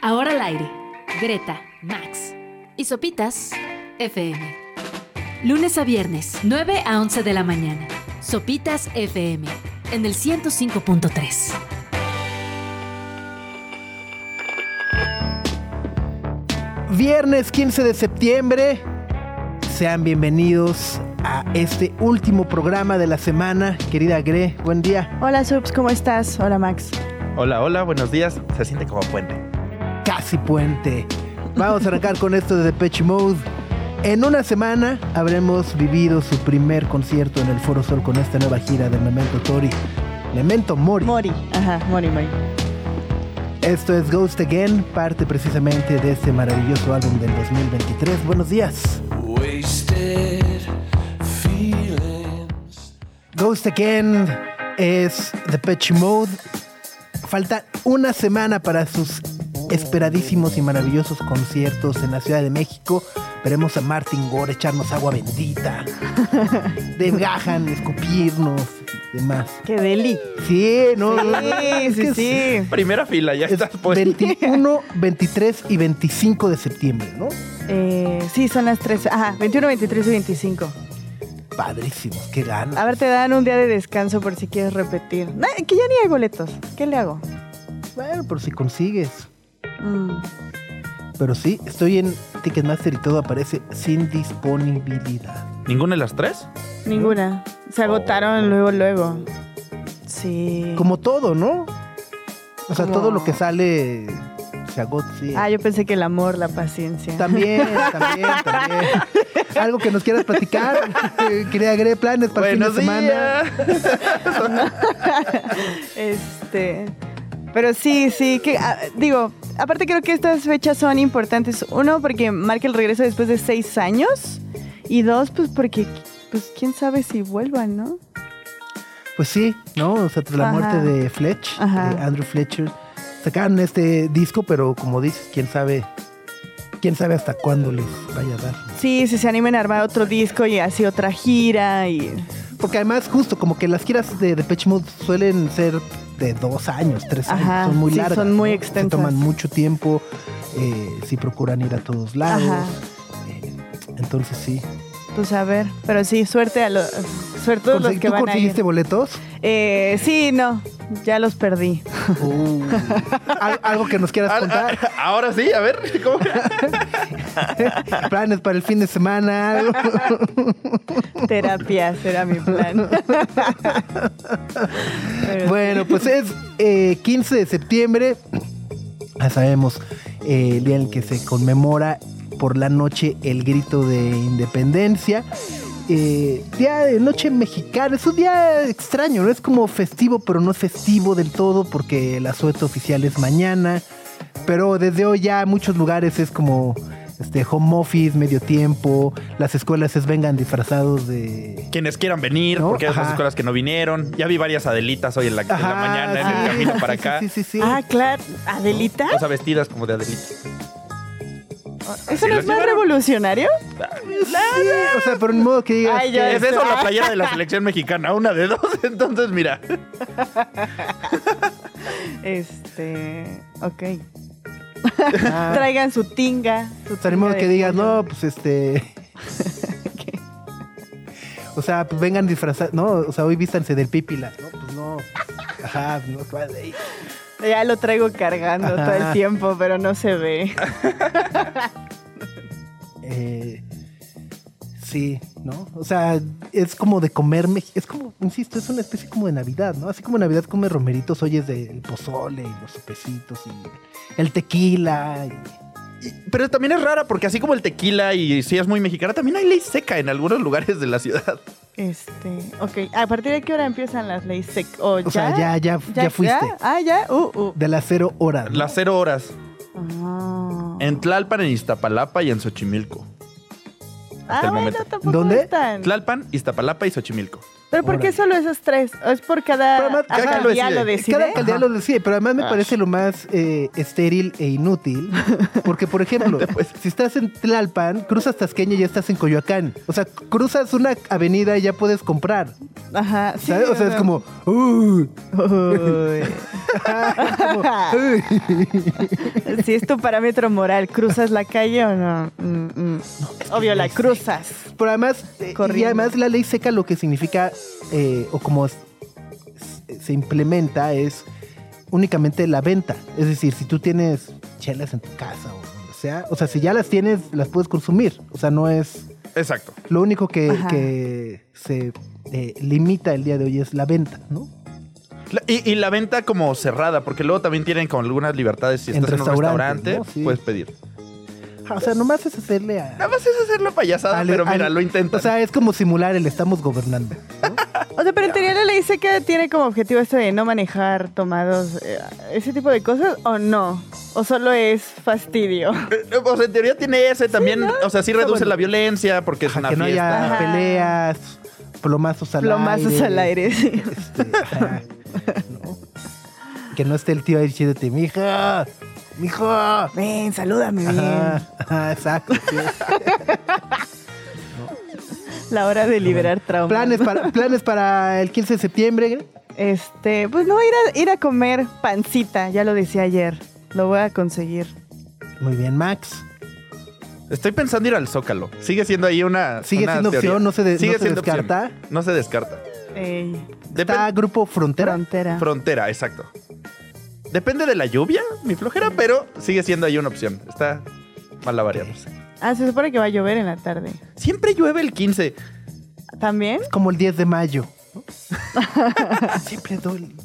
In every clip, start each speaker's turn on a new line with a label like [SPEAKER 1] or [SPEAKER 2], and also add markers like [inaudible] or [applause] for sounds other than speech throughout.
[SPEAKER 1] Ahora al aire. Greta, Max. Y Sopitas, FM. Lunes a viernes, 9 a 11 de la mañana. Sopitas FM, en el 105.3.
[SPEAKER 2] Viernes 15 de septiembre. Sean bienvenidos a este último programa de la semana. Querida Gre, buen día.
[SPEAKER 3] Hola Subs, ¿cómo estás? Hola Max.
[SPEAKER 4] Hola, hola, buenos días. Se siente como puente.
[SPEAKER 2] Casi puente. Vamos a arrancar con esto de Depeche Mode. En una semana habremos vivido su primer concierto en el Foro Sol con esta nueva gira de Memento Tori. Memento Mori.
[SPEAKER 3] Mori. Ajá, Mori, Mori.
[SPEAKER 2] Esto es Ghost Again, parte precisamente de este maravilloso álbum del 2023. Buenos días. Ghost Again es Depeche Mode. Falta una semana para sus esperadísimos y maravillosos conciertos en la Ciudad de México. Veremos a Martin Gore echarnos agua bendita, [laughs] de Gahan escupirnos y demás.
[SPEAKER 3] Qué deli.
[SPEAKER 2] Sí, no,
[SPEAKER 3] Sí,
[SPEAKER 2] no, no, es
[SPEAKER 3] sí, sí.
[SPEAKER 4] Primera fila, ya
[SPEAKER 2] Es
[SPEAKER 4] estás puesto.
[SPEAKER 2] 21, 23 y 25 de septiembre, ¿no?
[SPEAKER 3] Eh, sí, son las 13. Ajá, 21, 23 y 25.
[SPEAKER 2] Padrísimos, qué ganas.
[SPEAKER 3] A ver, te dan un día de descanso por si quieres repetir. Nah, que ya ni hay boletos. ¿Qué le hago?
[SPEAKER 2] Bueno, pero si consigues.
[SPEAKER 3] Mm.
[SPEAKER 2] Pero sí, estoy en Ticketmaster y todo aparece sin disponibilidad.
[SPEAKER 4] ¿Ninguna de las tres?
[SPEAKER 3] Ninguna. Se agotaron luego, luego. Sí.
[SPEAKER 2] Como todo, ¿no? O sea,
[SPEAKER 3] Como-
[SPEAKER 2] todo lo que sale se agota. sí.
[SPEAKER 3] Ah, yo pensé que el amor, la paciencia.
[SPEAKER 2] También, también, también. [laughs] Algo que nos quieras platicar. [laughs] Quería agregar planes para el fin de semana. [laughs]
[SPEAKER 3] Este. Pero sí, sí, que ah, digo, aparte creo que estas fechas son importantes. Uno, porque marca el regreso después de seis años. Y dos, pues porque, pues quién sabe si vuelvan, ¿no?
[SPEAKER 2] Pues sí, ¿no? O sea, tras la
[SPEAKER 3] Ajá.
[SPEAKER 2] muerte de Fletch,
[SPEAKER 3] Ajá.
[SPEAKER 2] de Andrew Fletcher, sacaron este disco, pero como dices, quién sabe, quién sabe hasta cuándo les vaya a dar.
[SPEAKER 3] Sí, si se animen a armar otro disco y así otra gira y...
[SPEAKER 2] Porque además, justo como que las giras de Depeche Mode suelen ser de dos años, tres años,
[SPEAKER 3] Ajá,
[SPEAKER 2] son muy
[SPEAKER 3] sí,
[SPEAKER 2] largas.
[SPEAKER 3] son muy
[SPEAKER 2] ¿no?
[SPEAKER 3] extensas.
[SPEAKER 2] Se toman mucho tiempo, eh, sí procuran ir a todos lados.
[SPEAKER 3] Ajá.
[SPEAKER 2] eh, entonces sí.
[SPEAKER 3] Pues a ver, pero sí, suerte a los... Suerte a los que
[SPEAKER 2] ¿Tú
[SPEAKER 3] van a ir.
[SPEAKER 2] conseguiste boletos?
[SPEAKER 3] Eh, sí, no, ya los perdí.
[SPEAKER 2] Uh, ¿al- ¿Algo que nos quieras contar?
[SPEAKER 4] ah, Ahora sí, a ver. ¿cómo? [laughs]
[SPEAKER 2] ¿Planes para el fin de semana? algo?
[SPEAKER 3] Terapia será mi plan. [laughs]
[SPEAKER 2] Bueno, pues es eh, 15 de septiembre. Ya sabemos eh, el día en el que se conmemora por la noche el grito de independencia. Eh, día de noche mexicana. Es un día extraño, ¿no? Es como festivo, pero no es festivo del todo porque el asueto oficial es mañana. Pero desde hoy ya en muchos lugares es como este home office, medio tiempo. Las escuelas es vengan disfrazados de...
[SPEAKER 4] Quienes quieran venir,
[SPEAKER 2] ¿No?
[SPEAKER 4] porque hay otras
[SPEAKER 2] Ajá.
[SPEAKER 4] escuelas que no vinieron. Ya vi varias Adelitas hoy en la, en la
[SPEAKER 2] Ajá,
[SPEAKER 4] mañana, en
[SPEAKER 2] sí.
[SPEAKER 4] el camino para [laughs] acá.
[SPEAKER 2] Sí, sí, sí.
[SPEAKER 3] Ah, claro. ¿Adelita?
[SPEAKER 4] O sea, vestidas como de Adelita.
[SPEAKER 3] ¿Eso no es más revolucionario?
[SPEAKER 2] Sí, o sea, pero ni modo que digas
[SPEAKER 3] Ay,
[SPEAKER 2] que-
[SPEAKER 3] ya
[SPEAKER 4] Es eso la playera de la selección mexicana, una de dos. [laughs] Entonces, mira.
[SPEAKER 3] Este. Ok.
[SPEAKER 2] Ah,
[SPEAKER 3] Traigan su tinga. Su
[SPEAKER 2] o sea, ni modo que digas,
[SPEAKER 3] pollo.
[SPEAKER 2] no, pues este. [laughs] O sea, pues vengan disfrazados, no, o sea, hoy vístanse del pípila, ¿no? Pues no. Ajá, no de ahí.
[SPEAKER 3] Ya lo traigo cargando todo el tiempo, pero no se ve.
[SPEAKER 2] Eh, sí, ¿no? O sea, es como de comer, es como, insisto, es una especie como de Navidad, ¿no? Así como Navidad come romeritos, oyes del pozole y los sopecitos y el tequila. Y-
[SPEAKER 4] Pero también es rara porque así como el tequila y si es muy mexicana, también hay ley seca en algunos lugares de la ciudad.
[SPEAKER 3] Este. Ok. ¿A partir de qué hora empiezan las leyes sec? ¿O,
[SPEAKER 2] O sea, ya, ya, ya, fuiste.
[SPEAKER 3] Ah, ya. Uh, uh.
[SPEAKER 2] De las cero horas. ¿no?
[SPEAKER 4] Las cero horas.
[SPEAKER 3] Ah.
[SPEAKER 4] En Tlalpan, en Iztapalapa y en Xochimilco.
[SPEAKER 3] Ah,
[SPEAKER 4] el
[SPEAKER 3] bueno,
[SPEAKER 4] momento.
[SPEAKER 3] tampoco
[SPEAKER 2] ¿Dónde?
[SPEAKER 3] es tan-
[SPEAKER 4] Tlalpan, Iztapalapa y Xochimilco.
[SPEAKER 3] ¿Pero por qué solo esos tres? ¿O es por cada,
[SPEAKER 2] además,
[SPEAKER 4] cada lo decide.
[SPEAKER 3] lo decide?
[SPEAKER 2] Cada alcaldía
[SPEAKER 4] Ajá.
[SPEAKER 2] lo decide, pero además me
[SPEAKER 4] Ah.
[SPEAKER 2] parece lo más eh, estéril e inútil. Porque, por ejemplo, [laughs] si estás en Tlalpan, cruzas Tasqueña y ya estás en Coyoacán. O sea, cruzas una avenida y ya puedes comprar.
[SPEAKER 3] Ajá, sí.
[SPEAKER 2] ¿sabes? o sea, es como. "Uy".
[SPEAKER 3] Uy.
[SPEAKER 2] Como, [laughs] "Uy".
[SPEAKER 3] Si es tu parámetro moral, ¿cruzas la calle o no? Mm, mm. Obvio, la cruzas.
[SPEAKER 2] Pero además, eh, y además la ley seca lo que significa, eh, o como se implementa, es únicamente la venta. Es decir, si tú tienes chelas en tu casa o donde sea, o sea, si ya las tienes, las puedes consumir. O sea, no es...
[SPEAKER 4] Exacto.
[SPEAKER 2] Lo único que, se eh, limita el día de hoy es la venta, ¿no?
[SPEAKER 4] La- Y, y la venta como cerrada, porque luego también tienen como algunas libertades. Si
[SPEAKER 2] En
[SPEAKER 4] estás en, un restaurante,
[SPEAKER 2] ¿no? Sí.
[SPEAKER 4] puedes pedir.
[SPEAKER 2] O sea, nomás es hacerle a...
[SPEAKER 4] Nada más es hacer la payasada,
[SPEAKER 2] al-
[SPEAKER 4] pero mira,
[SPEAKER 2] al-
[SPEAKER 4] lo intentan.
[SPEAKER 2] O sea, es como simular el estamos gobernando. ¿no? [laughs]
[SPEAKER 3] O sea, pero en teoría la ley seca tiene como objetivo esto de no manejar tomados, eh, ese tipo de cosas, ¿o no? ¿O solo es fastidio? [laughs]
[SPEAKER 4] Eh, O sea, en teoría tiene ese también. O sea, sí reduce
[SPEAKER 2] bueno.
[SPEAKER 4] la violencia porque es
[SPEAKER 2] Ajá,
[SPEAKER 4] una
[SPEAKER 2] que no
[SPEAKER 4] fiesta.
[SPEAKER 2] haya peleas, plomazos al
[SPEAKER 3] Plomazos
[SPEAKER 2] aire.
[SPEAKER 3] al aire, sí.
[SPEAKER 2] Este, ajá, ¿no? Que no esté el tío ahí diciéndote, mija, mijo.
[SPEAKER 3] Ven, salúdame bien.
[SPEAKER 2] Ajá, [laughs] ajá, exacto. sí. [laughs]
[SPEAKER 3] La hora de liberar traumas.
[SPEAKER 2] planes, para, planes para el 15 de septiembre.
[SPEAKER 3] Este, pues no, ir a, ir a comer pancita, ya lo decía ayer. Lo voy a conseguir.
[SPEAKER 2] Muy bien, Max.
[SPEAKER 4] Estoy pensando ir al Zócalo. Sigue siendo ahí una.
[SPEAKER 2] Sigue
[SPEAKER 4] una
[SPEAKER 2] siendo
[SPEAKER 4] teoría.
[SPEAKER 2] opción, no se de-
[SPEAKER 4] Sigue
[SPEAKER 2] no se
[SPEAKER 4] siendo opción.
[SPEAKER 2] descarta.
[SPEAKER 4] No se descarta.
[SPEAKER 3] Ey,
[SPEAKER 2] Está
[SPEAKER 4] Depen-
[SPEAKER 2] Grupo Frontera.
[SPEAKER 3] frontera.
[SPEAKER 4] Frontera, exacto. Depende de la lluvia, mi flojera, pero sigue siendo ahí una opción. Está mala variándose.
[SPEAKER 3] ah, se supone que va a llover en la tarde.
[SPEAKER 4] Siempre llueve el 15.
[SPEAKER 3] ¿También?
[SPEAKER 2] Como el 10 de mayo. ¿no? [laughs] Siempre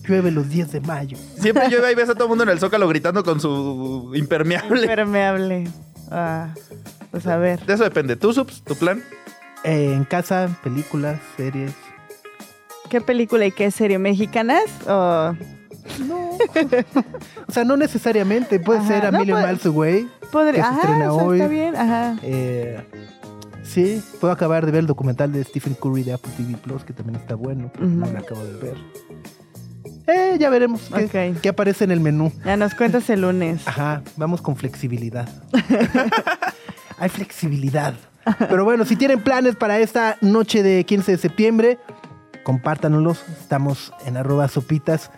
[SPEAKER 2] llueve los 10 de mayo.
[SPEAKER 4] Siempre llueve y ves a todo el mundo en el Zócalo gritando con su impermeable.
[SPEAKER 3] Impermeable. Ah, pues a ver.
[SPEAKER 4] De eso depende. ¿Tú, Subs? ¿Tu plan?
[SPEAKER 2] Eh, en casa, películas, series.
[SPEAKER 3] ¿Qué película y qué serie? ¿Mexicanas? ¿O [laughs]
[SPEAKER 2] O sea, no necesariamente. Puede
[SPEAKER 3] Ajá,
[SPEAKER 2] ser
[SPEAKER 3] no,
[SPEAKER 2] Emilio
[SPEAKER 3] pues-
[SPEAKER 2] Miles Away.
[SPEAKER 3] podría?
[SPEAKER 2] Que se
[SPEAKER 3] Ajá,
[SPEAKER 2] estrena hoy.
[SPEAKER 3] está bien. Ajá.
[SPEAKER 2] Eh, sí, puedo acabar de ver el documental de Stephen Curry de Apple TV Plus, que también está bueno, pero no lo acabo de ver. Eh, ya veremos qué, aparece en el menú.
[SPEAKER 3] Ya nos cuentas el lunes.
[SPEAKER 2] Ajá, vamos con flexibilidad. [laughs] Hay flexibilidad. Pero bueno, si tienen planes para esta noche de 15 de septiembre, compártanoslos. Estamos en arroba sopitas.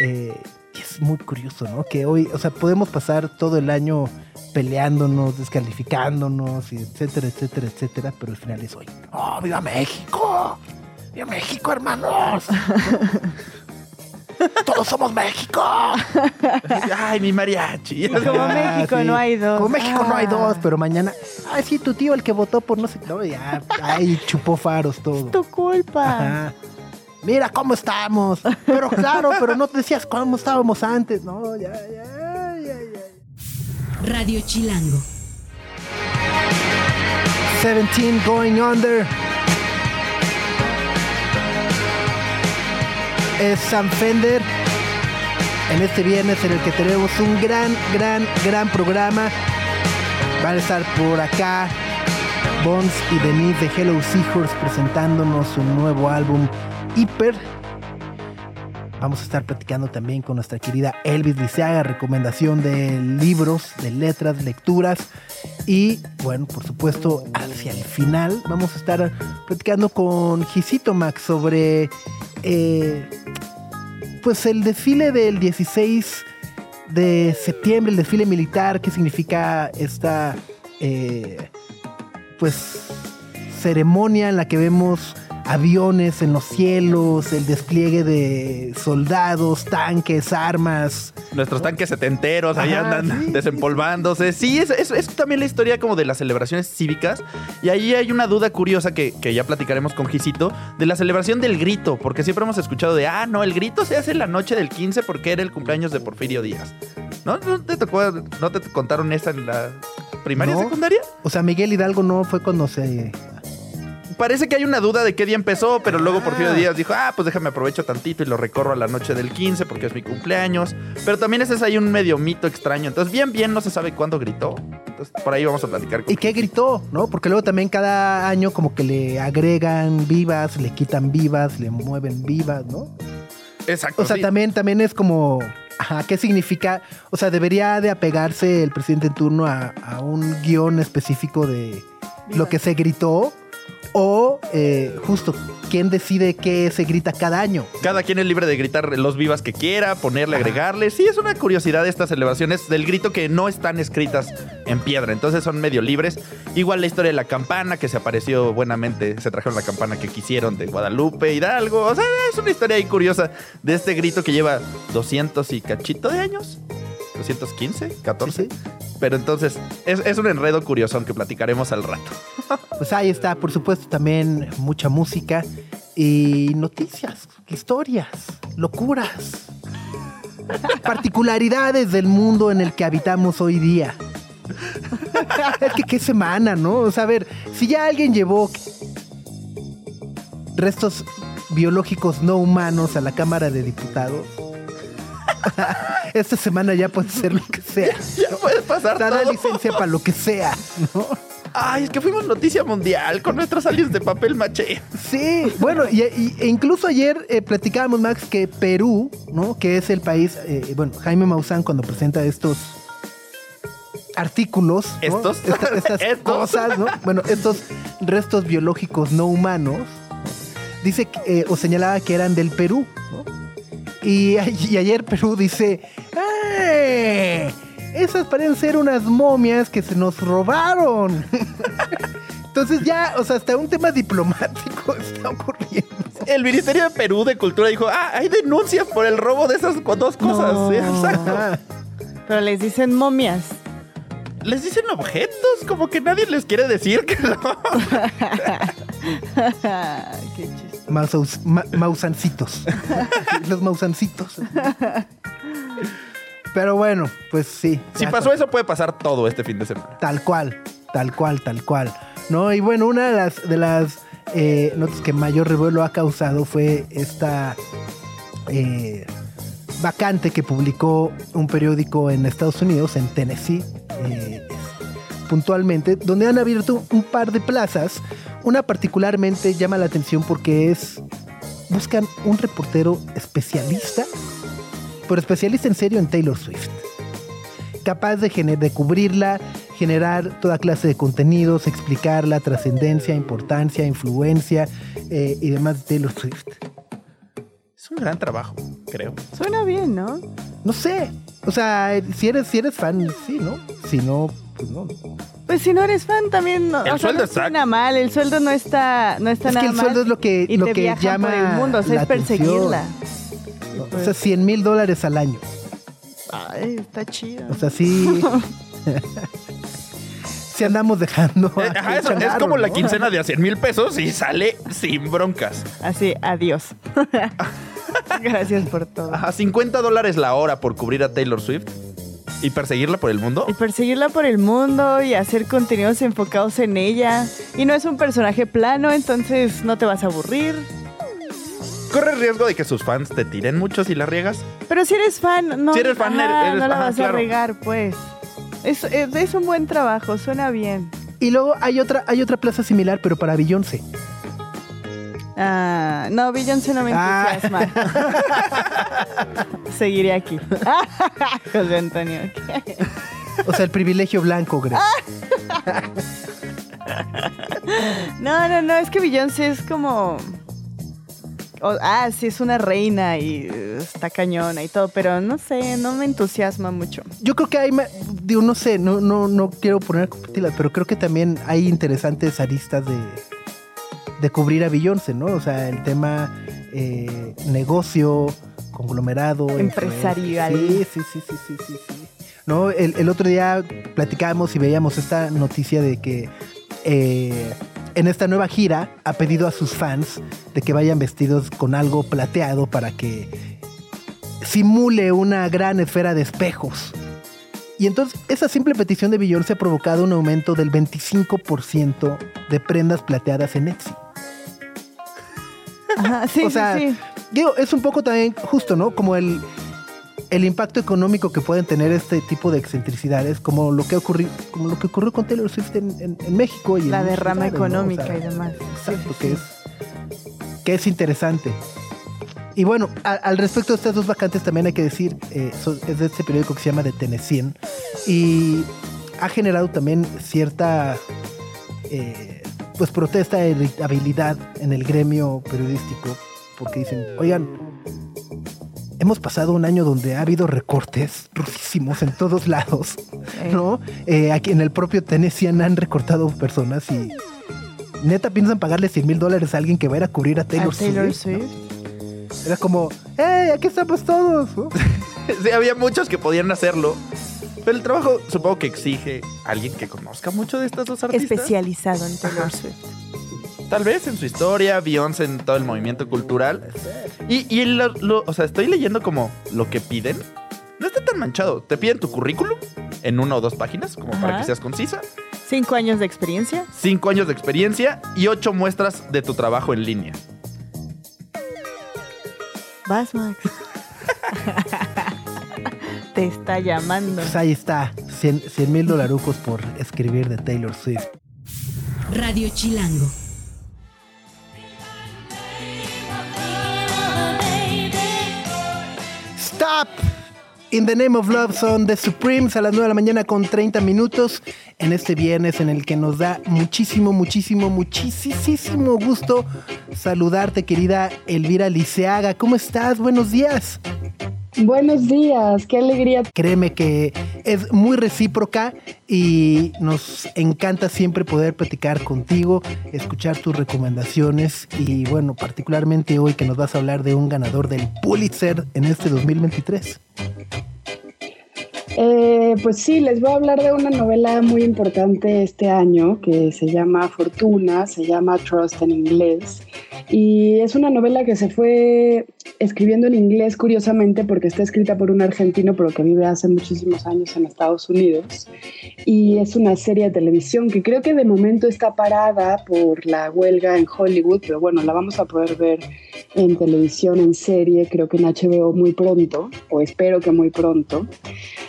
[SPEAKER 2] Eh, y es muy curioso, ¿no? Que hoy, o sea, podemos pasar todo el año peleándonos, descalificándonos, y etcétera, etcétera, etcétera, pero el final es hoy. ¡Oh, viva México! ¡Viva México, hermanos! [laughs] ¡Todos somos México!
[SPEAKER 4] Ay, mi mariachi.
[SPEAKER 3] Como [laughs]
[SPEAKER 2] Ah,
[SPEAKER 3] México
[SPEAKER 2] sí.
[SPEAKER 3] no hay dos.
[SPEAKER 2] Como México no hay
[SPEAKER 3] Ah.
[SPEAKER 2] dos, pero mañana. Ay, sí, tu tío el que votó por no sé. No, ya. Ay, chupó faros todo.
[SPEAKER 3] Tu culpa.
[SPEAKER 2] Ajá. Mira cómo estamos. Pero claro, pero no te decías cómo estábamos antes. No, ya, ya, ya, ya.
[SPEAKER 1] Radio Chilango.
[SPEAKER 2] 17 going under. Es Sam Fender. En este viernes en el que tenemos un gran, gran, gran programa. Van a estar por acá Bones y Denise de Hello Seahorse presentándonos su nuevo álbum Hyper. Vamos a estar platicando también con nuestra querida Elvis Liceaga, recomendación de libros, de letras, lecturas. Y bueno, por supuesto, hacia el final vamos a estar platicando con Gisito Max sobre eh, pues el desfile del 16 de septiembre, el desfile militar, qué significa esta eh, pues ceremonia en la que vemos aviones en los cielos, el despliegue de soldados, tanques, armas.
[SPEAKER 4] Nuestros tanques setenteros ahí
[SPEAKER 2] Ajá,
[SPEAKER 4] andan
[SPEAKER 2] sí.
[SPEAKER 4] desempolvándose. Sí, es, es- es también la historia como de las celebraciones cívicas. Y ahí hay una duda curiosa que, que ya platicaremos con Gisito de la celebración del grito. Porque siempre hemos escuchado de, ah, no, el grito se hace la noche del 15 porque era el cumpleaños de Porfirio Díaz. ¿No? ¿No te tocó, no te contaron esa en la primaria
[SPEAKER 2] No.
[SPEAKER 4] secundaria?
[SPEAKER 2] O sea, Miguel Hidalgo no fue cuando se
[SPEAKER 4] parece que hay una duda de qué día empezó, pero luego Porfirio Díaz dijo, ah, pues déjame aprovecho tantito y lo recorro a la noche del 15 porque es mi cumpleaños. Pero también ese es ahí un medio mito extraño. Entonces, bien, bien, no se sabe cuándo gritó. Entonces, por ahí vamos a platicar. Con
[SPEAKER 2] ¿Y qué gritó? ¿No? Porque luego también cada año como que le agregan vivas, le quitan vivas, le mueven vivas, ¿no?
[SPEAKER 4] Exacto.
[SPEAKER 2] O sea,
[SPEAKER 4] sí.
[SPEAKER 2] también, también es como, ajá, ¿qué significa? O sea, debería de apegarse el presidente en turno a, a un guion específico de lo que se gritó o eh, justo quién decide qué se grita cada año.
[SPEAKER 4] Cada quien es libre de gritar los vivas que quiera, ponerle, agregarle. Sí, es una curiosidad de estas celebraciones del grito que no están escritas en piedra. Entonces son medio libres. Igual la historia de la campana que se apareció buenamente. Se trajeron la campana que quisieron de Guadalupe, Hidalgo. O sea, es una historia ahí curiosa de este grito que lleva 200 y cachito de años. 215, 14.
[SPEAKER 2] Sí,
[SPEAKER 4] Pero entonces es, es un enredo curioso que platicaremos al rato.
[SPEAKER 2] Pues ahí está, por supuesto, también mucha música y noticias, historias, locuras, particularidades del mundo en el que habitamos hoy día. Es que qué semana, ¿no? O sea, a ver, si ya alguien llevó restos biológicos no humanos a la Cámara de Diputados, [laughs] esta semana ya puede ser lo que sea. [laughs]
[SPEAKER 4] Ya puede pasar
[SPEAKER 2] Da
[SPEAKER 4] todo.
[SPEAKER 2] licencia para lo que sea, ¿no?
[SPEAKER 4] Ay, es que fuimos noticia mundial con nuestros aliens de papel maché.
[SPEAKER 2] Sí, bueno, y, y- e incluso ayer eh, platicábamos, Max, que Perú, ¿no? Que es el país, eh, bueno, Jaime Maussan cuando presenta estos artículos, ¿no?
[SPEAKER 4] ¿Estos?
[SPEAKER 2] Esta- estas [laughs]
[SPEAKER 4] ¿Estos?
[SPEAKER 2] cosas, ¿no? Bueno, estos restos biológicos no humanos, dice eh, o señalaba que eran del Perú, ¿no? Y, ayer Perú dice, ¡eh! Esas parecen ser unas momias que se nos robaron. [laughs] Entonces ya, o sea, hasta un tema diplomático [laughs] está ocurriendo.
[SPEAKER 4] El Ministerio de Perú de Cultura dijo, ah, hay denuncia por el robo de esas dos cosas.
[SPEAKER 3] No. [laughs]
[SPEAKER 4] Exacto.
[SPEAKER 3] Pero les dicen momias.
[SPEAKER 4] Les dicen objetos, como que nadie les quiere decir que no.
[SPEAKER 3] Qué chiste.
[SPEAKER 2] Mausaus- ma- mausancitos. [laughs] Los mausancitos. Pero bueno, pues sí.
[SPEAKER 4] Si pasó eso, puede pasar todo este fin de semana.
[SPEAKER 2] Tal cual, tal cual, tal cual. ¿No? Y bueno, una de las, de las eh, notas que mayor revuelo ha causado fue esta eh, vacante que publicó un periódico en Estados Unidos, en Tennessee, eh, puntualmente, donde han abierto un par de plazas. Una particularmente llama la atención porque es. Buscan un reportero especialista, pero especialista en serio en Taylor Swift capaz de, de cubrirla, generar toda clase de contenidos, explicar la trascendencia, importancia, influencia eh, y demás de Taylor Swift.
[SPEAKER 4] Es un gran trabajo, creo.
[SPEAKER 3] Suena bien, ¿no?
[SPEAKER 2] No sé, o sea, si eres, si eres fan, sí, ¿no? Si no, pues no.
[SPEAKER 3] Pues si no eres fan también no,
[SPEAKER 4] El
[SPEAKER 3] o sea,
[SPEAKER 4] sueldo
[SPEAKER 3] no
[SPEAKER 4] está-
[SPEAKER 3] suena mal, el sueldo no está no está
[SPEAKER 2] Es
[SPEAKER 3] nada
[SPEAKER 2] que el
[SPEAKER 3] mal.
[SPEAKER 2] sueldo es lo que,
[SPEAKER 3] y
[SPEAKER 2] lo
[SPEAKER 3] te
[SPEAKER 2] que llama
[SPEAKER 3] por el mundo, o sea,
[SPEAKER 2] la
[SPEAKER 3] es perseguirla.
[SPEAKER 2] O
[SPEAKER 3] pues,
[SPEAKER 2] sea, 100 mil dólares al año.
[SPEAKER 3] ay, está chido.
[SPEAKER 2] O sea, sí. [laughs] si andamos dejando.
[SPEAKER 4] Eh,
[SPEAKER 2] a
[SPEAKER 4] ajá, eso, es como la quincena de a 100 mil pesos y sale sin broncas.
[SPEAKER 3] Así, adiós. [laughs] [laughs] Gracias por todo.
[SPEAKER 4] Ajá, 50 dólares la hora por cubrir a Taylor Swift y perseguirla por el mundo.
[SPEAKER 3] Y perseguirla por el mundo y hacer contenidos enfocados en ella. Y no es un personaje plano, entonces no te vas a aburrir.
[SPEAKER 4] ¿Corres riesgo de que sus fans te tiren mucho si la riegas?
[SPEAKER 3] Pero si eres fan, no,
[SPEAKER 4] Si eres fan,
[SPEAKER 3] ajá,
[SPEAKER 4] eres-
[SPEAKER 3] no la
[SPEAKER 4] ajá,
[SPEAKER 3] vas
[SPEAKER 4] claro.
[SPEAKER 3] a regar, pues. Es, es, es un buen trabajo, suena bien.
[SPEAKER 2] Y luego hay otra, hay otra plaza similar, pero para Beyoncé.
[SPEAKER 3] Ah, no, Beyoncé no me
[SPEAKER 2] Ah.
[SPEAKER 3] entusiasma. [laughs] Seguiré aquí. [laughs] José Antonio.
[SPEAKER 2] O sea, el privilegio blanco, Greg. [laughs]
[SPEAKER 3] No, no, no, es que Beyoncé es como... ah, sí, es una reina y eh, está cañona y todo, pero no sé, no me entusiasma mucho.
[SPEAKER 2] Yo creo que hay, digo, no sé, no, no, no quiero poner competitivas, pero creo que también hay interesantes aristas de, de cubrir a Beyoncé, ¿no? O sea, el tema eh, negocio, conglomerado.
[SPEAKER 3] Empresarial.
[SPEAKER 2] Sí, sí, sí, sí, sí, sí, sí. No, el, el otro día platicábamos y veíamos esta noticia de que eh, en esta nueva gira ha pedido a sus fans de que vayan vestidos con algo plateado para que simule una gran esfera de espejos. Y entonces esa simple petición de Beyoncé ha provocado un aumento del 25% de prendas plateadas en Etsy.
[SPEAKER 3] Ajá, [laughs] sí,
[SPEAKER 2] o sea,
[SPEAKER 3] sí, sí.
[SPEAKER 2] digo, es un poco también justo, ¿no? Como el, el impacto económico que pueden tener este tipo de excentricidades, como lo que ocurrió, como lo que ocurrió con Taylor Swift en, en- en México y
[SPEAKER 3] La derrama
[SPEAKER 2] lugares, ¿no? O
[SPEAKER 3] económica
[SPEAKER 2] sea,
[SPEAKER 3] y demás.
[SPEAKER 2] Exacto, que es que es interesante. Y bueno, a- al respecto de estas dos vacantes también hay que decir, eh, son- es de este periódico que se llama The Tennessean y ha generado también cierta eh, pues protesta de irritabilidad en el gremio periodístico porque dicen, oigan, hemos pasado un año donde ha habido recortes rudísimos en todos lados, ¿no? Eh, aquí en el propio Tennessean han recortado personas y neta piensan pagarle 100 mil dólares a alguien que va a ir a cubrir a
[SPEAKER 3] a
[SPEAKER 2] Taylor,
[SPEAKER 3] Taylor
[SPEAKER 2] Swift. Era como, ¡hey! Aquí estamos todos. ¿no? [laughs]
[SPEAKER 4] Sí, había muchos que podían hacerlo. Pero el trabajo supongo que exige a alguien que conozca mucho de estas dos artistas.
[SPEAKER 3] Especializado en Taylor. Swift.
[SPEAKER 4] Tal vez en su historia, Beyoncé en todo el movimiento cultural. Y, y lo- lo- o sea, estoy leyendo como lo que piden. No está tan manchado. Te piden tu currículum en una o dos páginas, como para que seas concisa.
[SPEAKER 3] Cinco años de experiencia.
[SPEAKER 4] Cinco años de experiencia y ocho muestras de tu trabajo en línea.
[SPEAKER 3] Vas, Max. [laughs] Te está llamando.
[SPEAKER 2] Pues ahí está, 100 mil dolarucos por escribir de Taylor Swift.
[SPEAKER 1] Radio Chilango.
[SPEAKER 2] Stop! In the Name of Love son The Supremes a las 9 de la mañana con 30 minutos en este viernes en el que nos da muchísimo, muchísimo, muchísimo gusto saludarte, querida Elvira Liceaga. ¿Cómo estás? Buenos días.
[SPEAKER 5] Buenos días, qué alegría.
[SPEAKER 2] Créeme que es muy recíproca y nos encanta siempre poder platicar contigo, escuchar tus recomendaciones y bueno, particularmente hoy que nos vas a hablar de un ganador del Pulitzer en este 2023.
[SPEAKER 5] Eh, pues sí, les voy a hablar de una novela muy importante este año que se llama Fortuna, se llama Trust en inglés. Y es una novela que se fue escribiendo en inglés curiosamente porque está escrita por un argentino pero que vive hace muchísimos años en Estados Unidos. Y es una serie de televisión que creo que de momento está parada por la huelga en Hollywood, pero bueno, la vamos a poder ver en televisión, en serie, creo que en HBO muy pronto, o espero que muy pronto.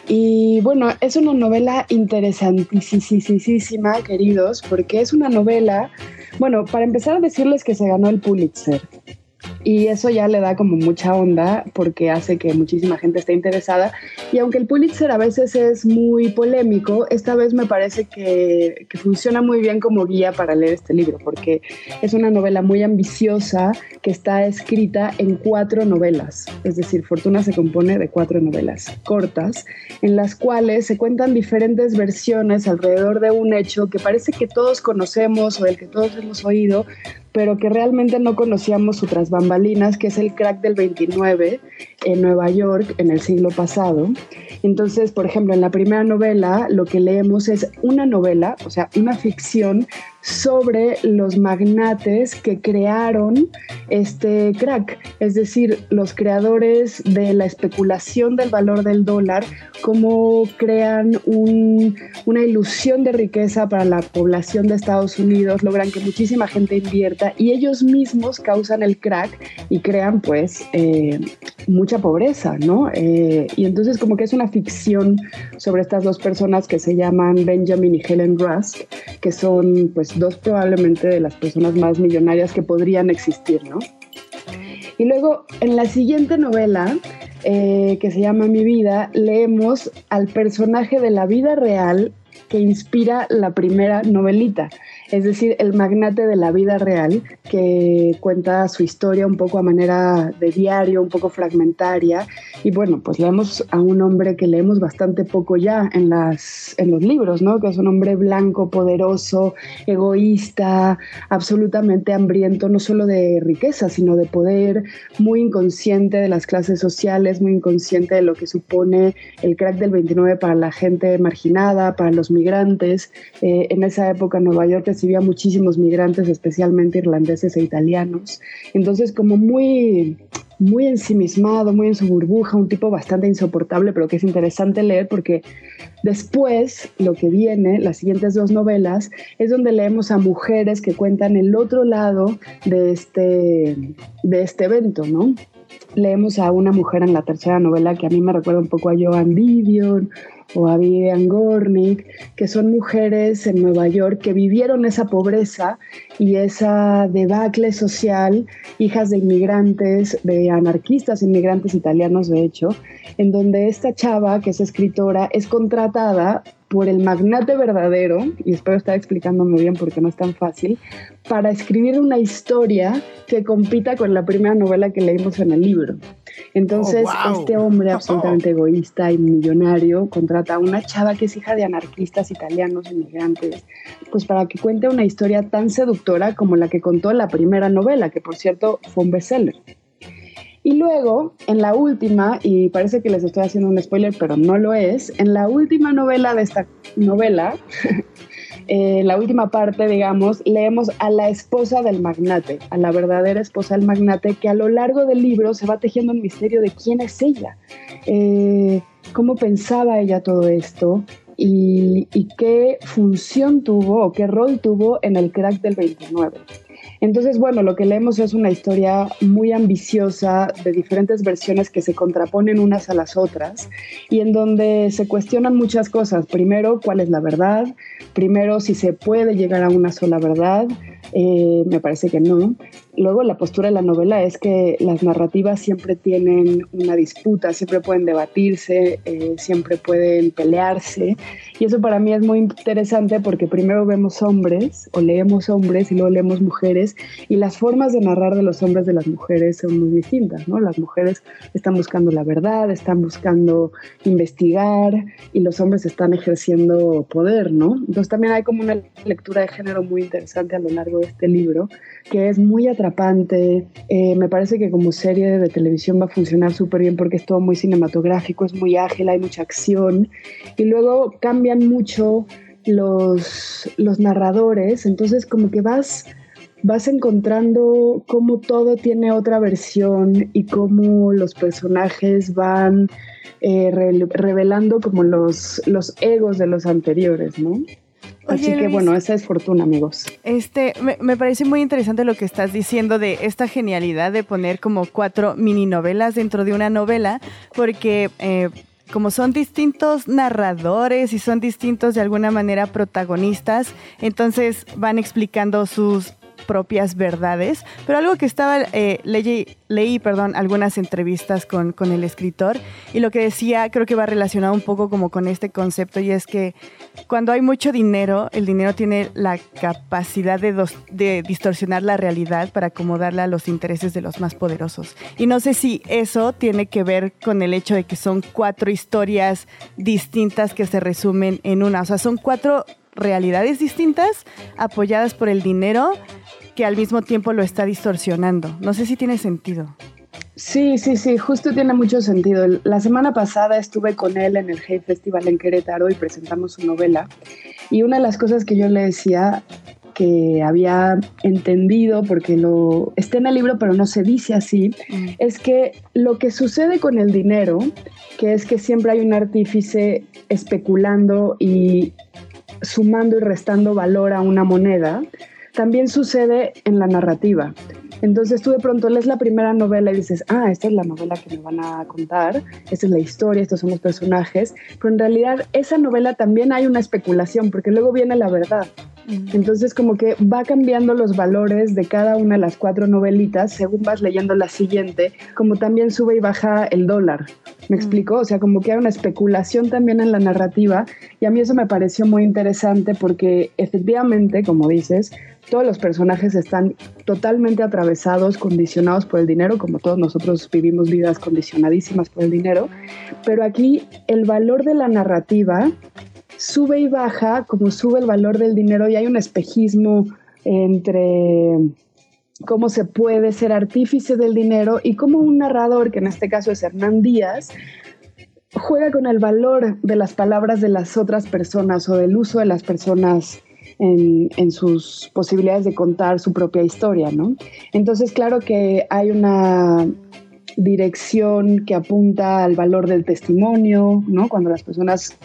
[SPEAKER 5] Y bueno, es una novela interesantísima, queridos, porque es una novela, bueno, para empezar a decirles que se ganó el Pulitzer. Y eso ya le da como mucha onda porque hace que muchísima gente esté interesada. Y aunque el Pulitzer a veces es muy polémico, esta vez me parece que, que funciona muy bien como guía para leer este libro, porque es una novela muy ambiciosa que está escrita en cuatro novelas. Es decir, Fortuna se compone de cuatro novelas cortas, en las cuales se cuentan diferentes versiones alrededor de un hecho que parece que todos conocemos o del que todos hemos oído, pero que realmente no conocíamos su tras bambalinas, que es el crack del 29 en Nueva York en el siglo pasado. Entonces, por ejemplo, en la primera novela lo que leemos es una novela, o sea, una ficción sobre los magnates que crearon este crack, es decir, los creadores de la especulación del valor del dólar, cómo crean un, una ilusión de riqueza para la población de Estados Unidos, logran que muchísima gente invierta y ellos mismos causan el crack y crean pues eh, mucha pobreza, ¿no? Eh, y entonces como que es una ficción sobre estas dos personas que se llaman Benjamin y Helen Rusk, que son pues dos probablemente de las personas más millonarias que podrían existir, ¿no? Y luego en la siguiente novela, eh, que se llama Mi vida, leemos al personaje de la vida real que inspira la primera novelita, es decir, el magnate de la vida real que cuenta su historia un poco a manera de diario, un poco fragmentaria. Y bueno, pues leemos a un hombre que leemos bastante poco ya en, las, en los libros, ¿no? Que es un hombre blanco, poderoso, egoísta, absolutamente hambriento, no solo de riqueza, sino de poder, muy inconsciente de las clases sociales, muy inconsciente de lo que supone el crack del 29 para la gente marginada, para los migrantes. Eh, en esa época Nueva York recibía muchísimos migrantes, especialmente irlandeses e italianos. Entonces, como muy muy ensimismado, muy en su burbuja, un tipo bastante insoportable, pero que es interesante leer porque después lo que viene, las siguientes dos novelas, es donde leemos a mujeres que cuentan el otro lado de este, de este evento, ¿no? Leemos a una mujer en la tercera novela que a mí me recuerda un poco a Joan Didion o a Vivian Gornick, que son mujeres en Nueva York que vivieron esa pobreza y esa debacle social, hijas de inmigrantes, de anarquistas inmigrantes italianos, de hecho, en donde esta chava, que es escritora, es contratada por el magnate verdadero, y espero estar explicándome bien porque no es tan fácil, para escribir una historia que compita con la primera novela que leímos en el libro. Entonces,
[SPEAKER 4] Oh, wow.
[SPEAKER 5] este hombre absolutamente [laughs] egoísta y millonario contrata a una chava que es hija de anarquistas italianos inmigrantes, pues para que cuente una historia tan seductora como la que contó la primera novela, que por cierto fue un bestseller. Y luego, en la última, y parece que les estoy haciendo un spoiler, pero no lo es, en la última novela de esta novela, [laughs] eh, la última parte, digamos, leemos a la esposa del magnate, a la verdadera esposa del magnate, que a lo largo del libro se va tejiendo un misterio de quién es ella, eh, cómo pensaba ella todo esto y, y qué función tuvo o qué rol tuvo en el crack del 29. Entonces, bueno, lo que leemos es una historia muy ambiciosa de diferentes versiones que se contraponen unas a las otras y en donde se cuestionan muchas cosas. Primero, cuál es la verdad. Primero, si se puede llegar a una sola verdad. Eh, me parece que no. Luego, la postura de la novela es que las narrativas siempre tienen una disputa, siempre pueden debatirse, eh, siempre pueden pelearse. Y eso para mí es muy interesante porque primero vemos hombres o leemos hombres y luego leemos mujeres y las formas de narrar de los hombres de las mujeres son muy distintas, ¿no? Las mujeres están buscando la verdad, están buscando investigar y los hombres están ejerciendo poder, ¿no? Entonces también hay como una lectura de género muy interesante a lo largo de este libro que es muy atrapante. Eh, me parece que como serie de televisión va a funcionar súper bien porque es todo muy cinematográfico, es muy ágil, hay mucha acción y luego cambian mucho los, los narradores, entonces como que vas vas encontrando cómo todo tiene otra versión y cómo los personajes van eh, re- revelando como los, los egos de los anteriores, ¿no? Así que
[SPEAKER 3] Luis.
[SPEAKER 5] bueno, esa es fortuna, amigos.
[SPEAKER 3] Este, me, me parece muy interesante lo que estás diciendo de esta genialidad de poner como cuatro mini novelas dentro de una novela, porque eh, como son distintos narradores y son distintos de alguna manera protagonistas, entonces van explicando sus propias verdades, pero algo que estaba, eh, leí, leí, perdón, algunas entrevistas con, con el escritor y lo que decía creo que va relacionado un poco como con este concepto y es que cuando hay mucho dinero, el dinero tiene la capacidad de, dos- de distorsionar la realidad para acomodarla a los intereses de los más poderosos. Y no sé si eso tiene que ver con el hecho de que son cuatro historias distintas que se resumen en una. O sea, son cuatro realidades distintas apoyadas por el dinero que al mismo tiempo lo está distorsionando. No sé si tiene sentido.
[SPEAKER 5] Sí, sí, sí, justo tiene mucho sentido. La semana pasada estuve con él en el Hey Festival en Querétaro y presentamos su novela. Y una de las cosas que yo le decía que había entendido, porque lo está en el libro, pero no se dice así, es que lo que sucede con el dinero, que es que siempre hay un artífice especulando y sumando y restando valor a una moneda, también sucede en la narrativa. Entonces tú de pronto lees la primera novela y dices, ah, esta es la novela que me van a contar, esta es la historia, estos son los personajes, pero en realidad esa novela también hay una especulación, porque luego viene la verdad. Entonces como que va cambiando los valores de cada una de las cuatro novelitas según vas leyendo la siguiente, como también sube y baja el dólar. ¿Me explico? O sea, como que hay una especulación también en la narrativa y a mí eso me pareció muy interesante porque efectivamente, como dices, todos los personajes están totalmente atravesados, condicionados por el dinero, como todos nosotros vivimos vidas condicionadísimas por el dinero, pero aquí el valor de la narrativa sube y baja como sube el valor del dinero y hay un espejismo entre cómo se puede ser artífice del dinero y cómo un narrador, que en este caso es Hernán Díaz, juega con el valor de las palabras de las otras personas o del uso de las personas en, sus posibilidades de contar su propia historia, ¿no? Entonces, claro que hay una dirección que apunta al valor del testimonio, ¿no? Cuando las personas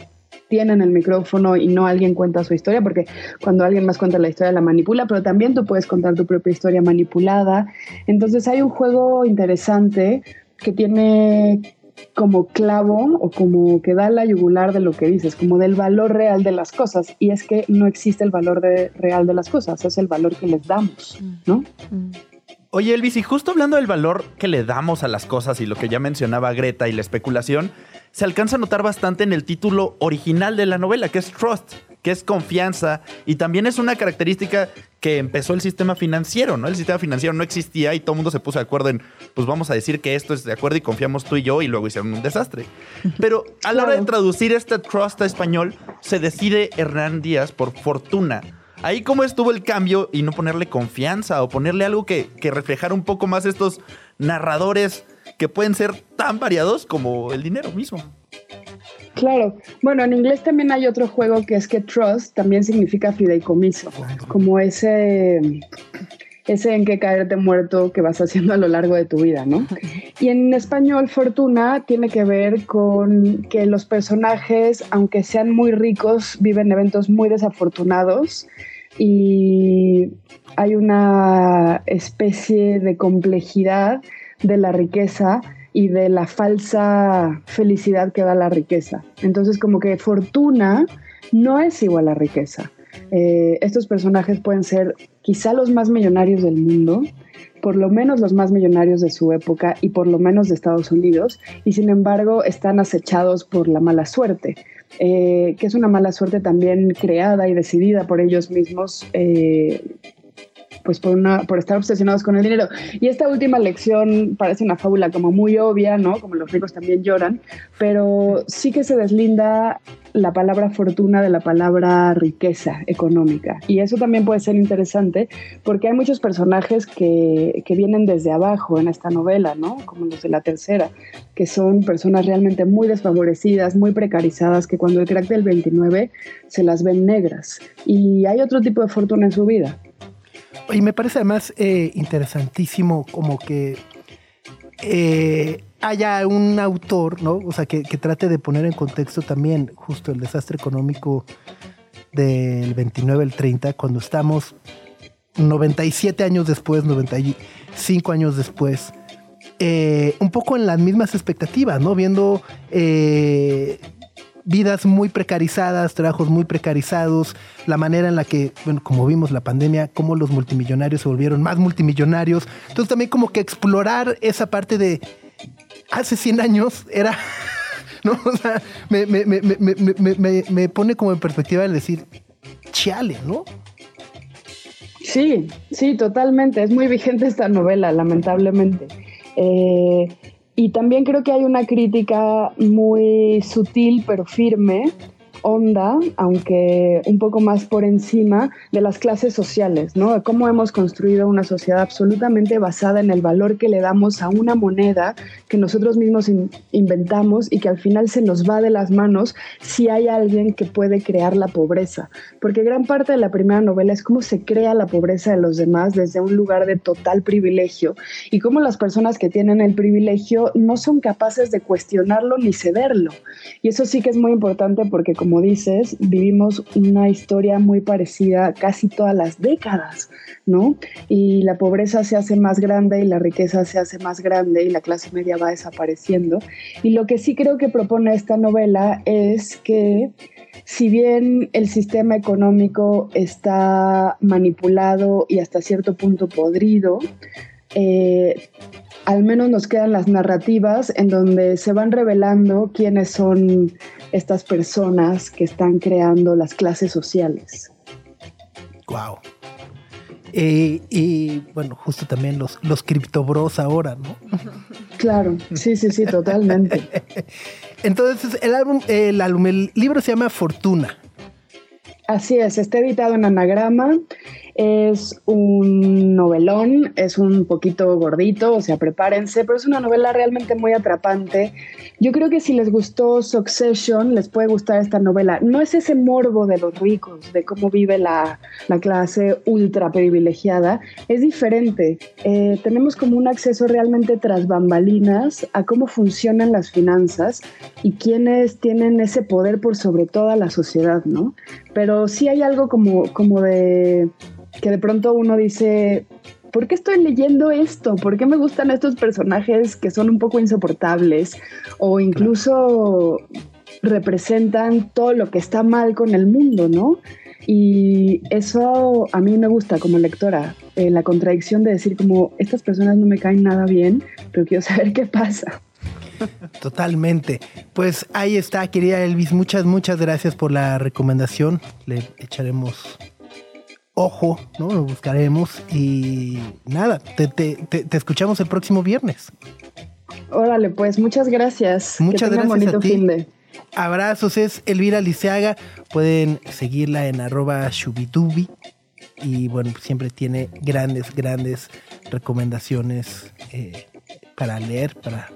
[SPEAKER 5] tienen el micrófono y no alguien cuenta su historia, porque cuando alguien más cuenta la historia la manipula, pero también tú puedes contar tu propia historia manipulada. Entonces hay un juego interesante que tiene como clavo o como que da la yugular de lo que dices, como del valor real de las cosas. Y es que no existe el valor real de las cosas, es el valor que les damos, ¿no?
[SPEAKER 4] Oye, Elvis, y justo hablando del valor que le damos a las cosas y lo que ya mencionaba Greta y la especulación, se alcanza a notar bastante en el título original de la novela, que es Trust, que es confianza, y también es una característica que empezó el sistema financiero, ¿no? El sistema financiero no existía y todo el mundo se puso de acuerdo en, pues vamos a decir que esto es de acuerdo y confiamos tú y yo, y luego hicieron un desastre. Pero a la hora de traducir este Trust a español, se decide Hernán Díaz por fortuna Ahí cómo estuvo el cambio y no ponerle confianza o ponerle algo que, que reflejara un poco más estos narradores que pueden ser tan variados como el dinero mismo.
[SPEAKER 5] Claro, bueno, en inglés también hay otro juego que es que trust también significa fideicomiso, como ese, ese en que caerte muerto que vas haciendo a lo largo de tu vida, ¿no? Y en español, fortuna tiene que ver con que los personajes, aunque sean muy ricos, viven eventos muy desafortunados y hay una especie de complejidad de la riqueza y de la falsa felicidad que da la riqueza. Entonces como que fortuna no es igual a riqueza. Eh, estos personajes pueden ser quizá los más millonarios del mundo, por lo menos los más millonarios de su época y por lo menos de Estados Unidos, y sin embargo están acechados por la mala suerte. Eh, que es una mala suerte también creada y decidida por ellos mismos eh, pues por, una, por estar obsesionados con el dinero. Y esta última lección parece una fábula como muy obvia, ¿no? Como los ricos también lloran, pero sí que se deslinda la palabra fortuna de la palabra riqueza económica. Y eso también puede ser interesante porque hay muchos personajes que, que vienen desde abajo en esta novela, ¿no? Como los de la tercera, que son personas realmente muy desfavorecidas, muy precarizadas, que cuando el crack del 29 se las ven negras. Y hay otro tipo de fortuna en su vida.
[SPEAKER 2] Y me parece además eh, interesantísimo como que eh, haya un autor, ¿no? O sea, que, trate de poner en contexto también justo el desastre económico del 29 al 30, cuando estamos 97 años después, 95 años después, eh, un poco en las mismas expectativas, ¿no? Viendo vidas muy precarizadas, trabajos muy precarizados, la manera en la que, bueno, como vimos la pandemia, cómo los multimillonarios se volvieron más multimillonarios. Entonces también como que explorar esa parte de hace 100 años era, [laughs] ¿no? O sea, me, me, me, me pone como en perspectiva el decir, chale, ¿no?
[SPEAKER 5] Sí, sí, totalmente. Es muy vigente esta novela, lamentablemente. Eh, y también creo que hay una crítica muy sutil pero firme onda, aunque un poco más por encima de las clases sociales, ¿no? De cómo hemos construido una sociedad absolutamente basada en el valor que le damos a una moneda que nosotros mismos inventamos y que al final se nos va de las manos si hay alguien que puede crear la pobreza. Porque gran parte de la primera novela es cómo se crea la pobreza de los demás desde un lugar de total privilegio y cómo las personas que tienen el privilegio no son capaces de cuestionarlo ni cederlo. Y eso sí que es muy importante porque como como dices, vivimos una historia muy parecida casi todas las décadas, ¿no? Y la pobreza se hace más grande y la riqueza se hace más grande y la clase media va desapareciendo. Y lo que sí creo que propone esta novela es que si bien el sistema económico está manipulado y hasta cierto punto podrido, eh, al menos nos quedan las narrativas en donde se van revelando quiénes son estas personas que están creando las clases sociales.
[SPEAKER 2] Wow. Eh, y bueno, justo también los, los criptobros ahora, ¿no?
[SPEAKER 5] Claro, sí, sí, sí, totalmente. [laughs]
[SPEAKER 2] Entonces, el álbum, el álbum, el libro se llama Fortuna.
[SPEAKER 5] Así es, está editado en anagrama Es un novelón, es un poquito gordito, o sea, prepárense, pero es una novela realmente muy atrapante. Yo creo que si les gustó Succession, les puede gustar esta novela. No es ese morbo de los ricos, de cómo vive la, la clase ultra privilegiada, es diferente. Eh, tenemos como un acceso realmente tras bambalinas a cómo funcionan las finanzas y quiénes tienen ese poder por sobre toda la sociedad, ¿no? Pero sí hay algo como, como de que de pronto uno dice, ¿por qué estoy leyendo esto? ¿Por qué me gustan estos personajes que son un poco insoportables o incluso representan todo lo que está mal con el mundo, ¿no? Y eso a mí me gusta como lectora, eh, la contradicción de decir como estas personas no me caen nada bien, pero quiero [laughs] saber qué pasa.
[SPEAKER 2] Totalmente. Pues ahí está, querida Elvis. Muchas, muchas gracias por la recomendación. Le echaremos ojo, ¿no? Lo buscaremos. Y nada, te, te, te, te escuchamos el próximo viernes.
[SPEAKER 5] Órale, pues muchas gracias.
[SPEAKER 2] Muchas
[SPEAKER 5] que
[SPEAKER 2] gracias
[SPEAKER 5] bonito
[SPEAKER 2] a ti.
[SPEAKER 5] fin de.
[SPEAKER 2] Abrazos, es Elvira Liceaga. Pueden seguirla en arroba shubitubi. Y bueno, siempre tiene grandes, grandes recomendaciones eh, para leer, para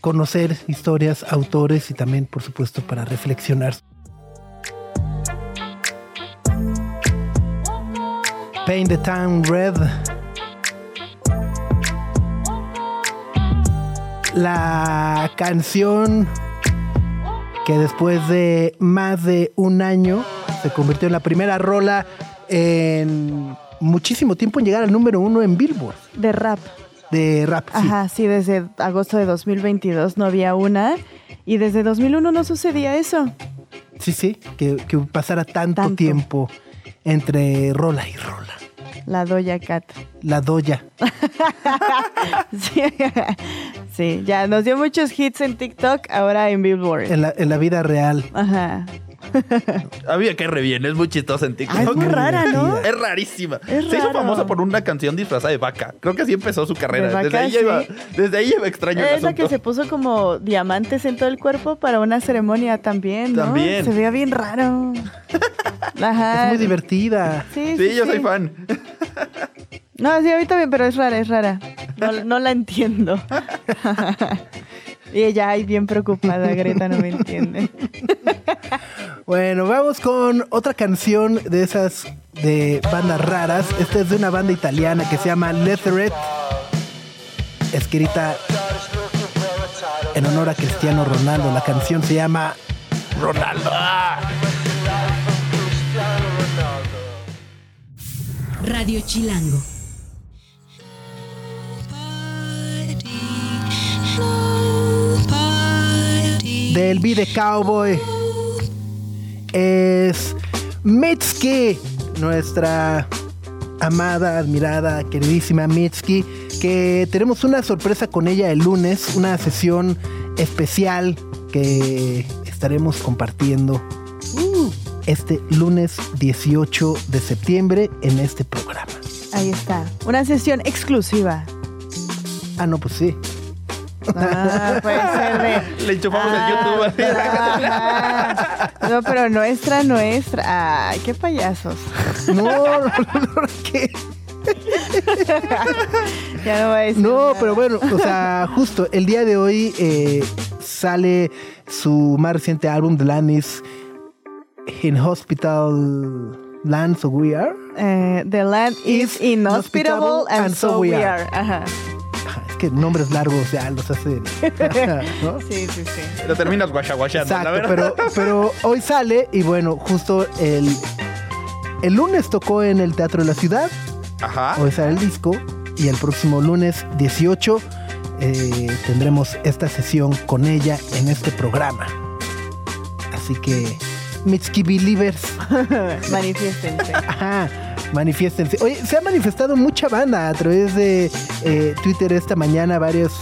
[SPEAKER 2] conocer historias, autores y también, por supuesto, para reflexionar. Paint the Town Red. La canción que después de más de un año se convirtió en la primera rola en muchísimo tiempo en llegar al número uno en Billboard
[SPEAKER 3] De rap.
[SPEAKER 2] De rap.
[SPEAKER 3] Ajá, sí, desde agosto de 2022 no había una. Y desde 2001 no sucedía eso.
[SPEAKER 2] Sí, sí, que, que pasara tanto,
[SPEAKER 3] Tanto.
[SPEAKER 2] tiempo entre rola y rola.
[SPEAKER 3] La Doya Cat.
[SPEAKER 2] La doya. [laughs]
[SPEAKER 3] Sí. sí, ya nos dio muchos hits en TikTok, ahora en Billboard.
[SPEAKER 2] En la, en la vida real.
[SPEAKER 3] Ajá. [laughs]
[SPEAKER 4] Había que re bien, es muy chistosa en TikTok.
[SPEAKER 3] Ah, es muy rara, ¿no?
[SPEAKER 4] Es rarísima.
[SPEAKER 3] Es
[SPEAKER 4] Se hizo famosa por una canción disfrazada de vaca. Creo que así empezó su carrera.
[SPEAKER 3] De vaca,
[SPEAKER 4] desde, ahí ya iba,
[SPEAKER 3] sí.
[SPEAKER 4] desde ahí iba extraño el
[SPEAKER 3] Es la
[SPEAKER 4] asunto.
[SPEAKER 3] que se puso como diamantes en todo el cuerpo para una ceremonia también, ¿no?
[SPEAKER 4] También.
[SPEAKER 3] Se veía bien raro. [laughs] Ajá.
[SPEAKER 2] Es muy divertida.
[SPEAKER 3] Sí,
[SPEAKER 4] Sí,
[SPEAKER 3] sí,
[SPEAKER 4] yo
[SPEAKER 3] sí.
[SPEAKER 4] soy fan.
[SPEAKER 3] No, sí, a mí también, pero es rara, es rara. No, no la entiendo. [laughs] y ella ahí bien preocupada, Greta no me entiende.
[SPEAKER 2] Bueno, vamos con otra canción de esas de bandas raras. Esta es de una banda italiana que se llama Letheret. Escrita en honor a Cristiano Ronaldo. La canción se llama Ronaldo.
[SPEAKER 1] Radio Chilango.
[SPEAKER 2] Del beat de Cowboy es Mitski, nuestra amada, admirada, queridísima Mitski, que tenemos una sorpresa con ella el lunes, una sesión especial que estaremos compartiendo uh, este lunes 18 de septiembre en este programa.
[SPEAKER 3] Ahí está. Una sesión exclusiva.
[SPEAKER 2] Ah, no, pues sí.
[SPEAKER 3] Ah, puede ser de. [laughs]
[SPEAKER 4] Le enchufamos el YouTube.
[SPEAKER 3] Ajá. No, pero nuestra, nuestra. Ay, qué payasos.
[SPEAKER 2] No, no, no, ¿qué? [laughs]
[SPEAKER 3] Ya no voy a decir.
[SPEAKER 2] No,
[SPEAKER 3] nada.
[SPEAKER 2] pero bueno, o sea, justo el día de hoy eh, sale su más reciente álbum, The Land is in Hospital Land, so we are.
[SPEAKER 3] Eh, the land is
[SPEAKER 2] Is
[SPEAKER 3] inhospitable and so we are. Ajá.
[SPEAKER 2] Ajá, que nombres largos ya los hacen. [laughs] ¿no?
[SPEAKER 3] Sí, sí, sí.
[SPEAKER 4] Lo terminas guachaguachando, la
[SPEAKER 2] Exacto,
[SPEAKER 4] verdad.
[SPEAKER 2] pero, pero hoy sale y bueno, justo el, el lunes tocó en el Teatro de la Ciudad,
[SPEAKER 4] Ajá.
[SPEAKER 2] hoy sale el disco y el próximo lunes 18 eh, tendremos esta sesión con ella en este programa. Así que, Mitski Believers, [laughs]
[SPEAKER 3] Manifiéstense.
[SPEAKER 2] ajá, manifiéstense. Oye, se ha manifestado mucha banda a través de eh, Twitter esta mañana, varios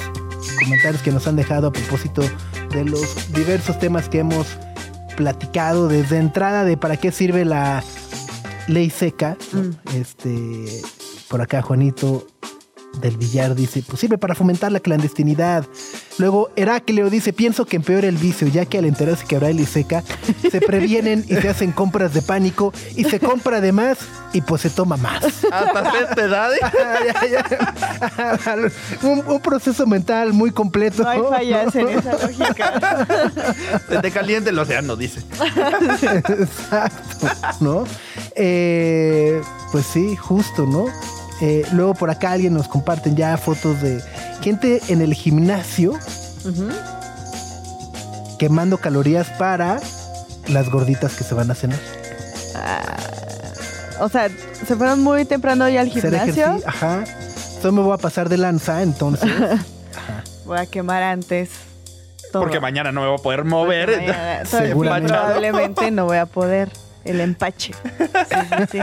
[SPEAKER 2] comentarios que nos han dejado a propósito de los diversos temas que hemos platicado desde entrada de para qué sirve la ley seca. ¿no? Este, por acá Juanito del Villar dice, pues sirve para fomentar la clandestinidad. Luego Heracleo dice, pienso que empeora el vicio, ya que al enterarse que Abrail y Seca se previenen y se hacen compras de pánico y se compra de más y pues se toma más.
[SPEAKER 4] Hasta cierta edad.
[SPEAKER 2] Ya, ya. un, un proceso mental muy completo.
[SPEAKER 3] No hay fallas en esa lógica. [laughs]
[SPEAKER 4] Se te caliente el océano, dice. [laughs]
[SPEAKER 2] Exacto, ¿no? Eh, pues sí, justo, ¿no? Eh, luego por acá alguien nos comparten ya fotos de gente en el gimnasio quemando calorías para las gorditas que se van a cenar.
[SPEAKER 3] Ah, o sea, se fueron muy temprano ya al gimnasio.
[SPEAKER 2] ajá. Solo me voy a pasar de lanza, entonces. [laughs]
[SPEAKER 3] Voy a quemar antes. todo.
[SPEAKER 4] Porque mañana no me voy a poder mover.
[SPEAKER 3] Mañana-. [laughs] Probablemente no voy a poder. El empache. Sí, sí, sí.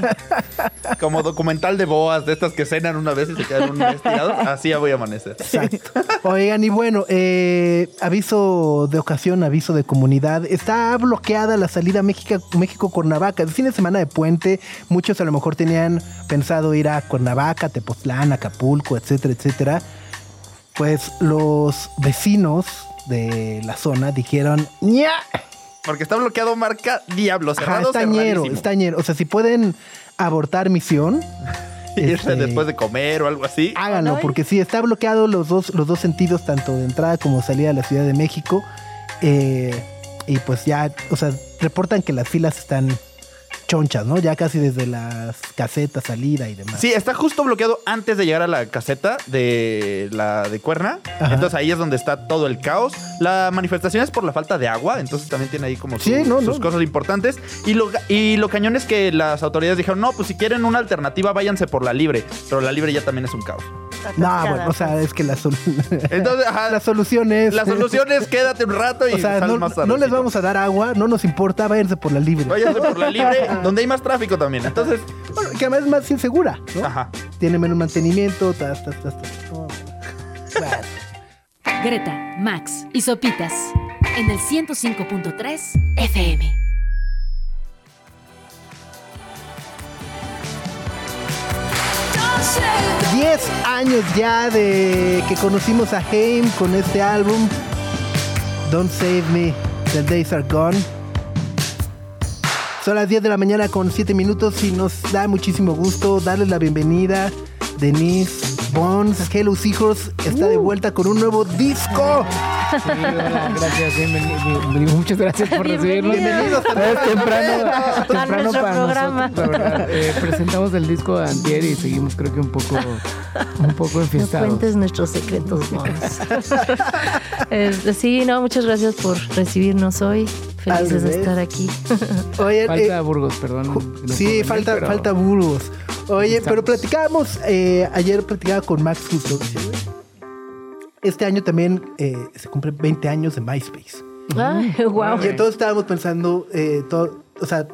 [SPEAKER 4] Como documental de boas, de estas que cenan una vez y se quedan un mes tirados. Así ya voy a amanecer.
[SPEAKER 2] Exacto. Oigan, y bueno, eh, aviso de ocasión, aviso de comunidad. Está bloqueada la salida México- México-Cuernavaca. El fin de semana de puente, muchos a lo mejor tenían pensado ir a Cuernavaca, Tepoztlán, Acapulco, etcétera, etcétera. Pues los vecinos de la zona dijeron, ¡ña!
[SPEAKER 4] Porque está bloqueado marca Diablo,
[SPEAKER 2] Ajá,
[SPEAKER 4] cerrado,
[SPEAKER 2] está ñero,
[SPEAKER 4] cerradísimo.
[SPEAKER 2] está ñero. O sea, si pueden abortar misión, [laughs]
[SPEAKER 4] Irse
[SPEAKER 2] este,
[SPEAKER 4] después de comer o algo así.
[SPEAKER 2] Háganlo, porque sí, está bloqueado los dos, los dos sentidos, tanto de entrada como salida a la Ciudad de México. Eh, y pues ya, o sea, reportan que las filas están chonchas, ¿no? Ya casi desde las casetas, salida y demás.
[SPEAKER 4] Sí, está justo bloqueado antes de llegar a la caseta de la de Cuerna.
[SPEAKER 2] Ajá.
[SPEAKER 4] Entonces ahí es donde está todo el caos. La manifestación es por la falta de agua, entonces también tiene ahí como su-
[SPEAKER 2] Sí, no,
[SPEAKER 4] sus
[SPEAKER 2] no.
[SPEAKER 4] cosas importantes. Y lo, y lo cañón es que las autoridades dijeron, no, pues si quieren una alternativa, váyanse por la libre. Pero la libre ya también es un caos.
[SPEAKER 2] No, bueno, o sea, es que la, sol- [laughs]
[SPEAKER 4] Entonces, ajá,
[SPEAKER 2] la solución es...
[SPEAKER 4] la solución es quédate un rato y
[SPEAKER 2] O sea,
[SPEAKER 4] sal
[SPEAKER 2] no,
[SPEAKER 4] más
[SPEAKER 2] no les vamos a dar agua, no nos importa, váyanse por la libre.
[SPEAKER 4] Váyanse por la libre, [laughs] donde hay más tráfico también. Entonces,
[SPEAKER 2] Bueno, que además es más insegura, ¿no?
[SPEAKER 4] ajá.
[SPEAKER 2] Tiene menos mantenimiento, tas, tas, tas, tas. No. Bueno.
[SPEAKER 1] Greta, Max y Sopitas en el 105.3 FM.
[SPEAKER 2] Diez años ya de que conocimos a Haim con este álbum Don't Save Me, The Days Are Gone. Son las 10 de la mañana con 7 minutos y nos da muchísimo gusto darles la bienvenida. Denise Bones, Hello Seahorse, está de vuelta con un nuevo disco.
[SPEAKER 6] Sí, gracias, bienveni- digo, muchas gracias por recibirnos.
[SPEAKER 2] Bienvenidos a
[SPEAKER 6] temprano, temprano
[SPEAKER 7] nuestro
[SPEAKER 6] para
[SPEAKER 7] programa.
[SPEAKER 6] nosotros. Eh, presentamos el disco de Antier y seguimos creo que un poco, un poco
[SPEAKER 7] No
[SPEAKER 6] enfiestados.
[SPEAKER 7] cuentes nuestros secretos. Este, sí, no, muchas gracias por recibirnos hoy. Felices de estar aquí.
[SPEAKER 2] Oye,
[SPEAKER 6] Falta
[SPEAKER 2] eh,
[SPEAKER 6] Burgos, perdón. No
[SPEAKER 2] Sí,
[SPEAKER 6] venir,
[SPEAKER 2] falta,
[SPEAKER 6] pero
[SPEAKER 2] falta Burgos. Oye,
[SPEAKER 6] Estamos.
[SPEAKER 2] pero platicábamos, eh, ayer platicaba con Max justo. Este año también eh, se cumplen 20 años de MySpace.
[SPEAKER 7] Wow.
[SPEAKER 2] Y entonces estábamos pensando, eh, todo, o sea,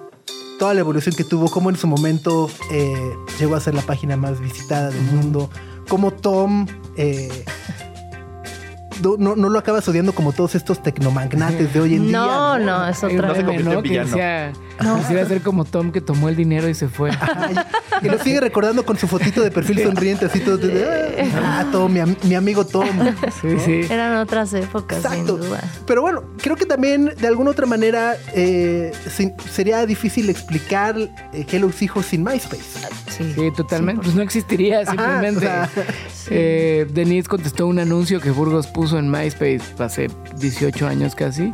[SPEAKER 2] toda la evolución que tuvo, cómo en su momento eh, llegó a ser la página más visitada del mundo, cómo Tom eh, no, no- no lo acabas odiando como todos estos tecnomagnates de hoy en
[SPEAKER 7] No,
[SPEAKER 2] día.
[SPEAKER 7] no, es
[SPEAKER 6] Hay un
[SPEAKER 7] otra.
[SPEAKER 4] No se
[SPEAKER 6] meme,
[SPEAKER 4] convirtió en
[SPEAKER 6] ¿no?
[SPEAKER 4] Villano.
[SPEAKER 6] Decía, quisiera ser como Tom que tomó el dinero y se fue.
[SPEAKER 2] Ay, y lo sigue recordando con su fotito de perfil sonriente, así todo. de, Ah, Tom, mi, am- mi amigo Tom.
[SPEAKER 6] Sí, sí.
[SPEAKER 7] Eran otras épocas,
[SPEAKER 2] Exacto.
[SPEAKER 7] sin duda.
[SPEAKER 2] Pero bueno, creo que también de alguna otra manera eh, sin- sería difícil explicar eh, Hello Seahorse sin MySpace.
[SPEAKER 7] Sí,
[SPEAKER 6] Sí, totalmente. Pues no existiría
[SPEAKER 2] Ajá,
[SPEAKER 6] simplemente.
[SPEAKER 2] o sea,
[SPEAKER 6] Eh, Denise contestó un anuncio que Burgos puso en MySpace hace 18 años casi.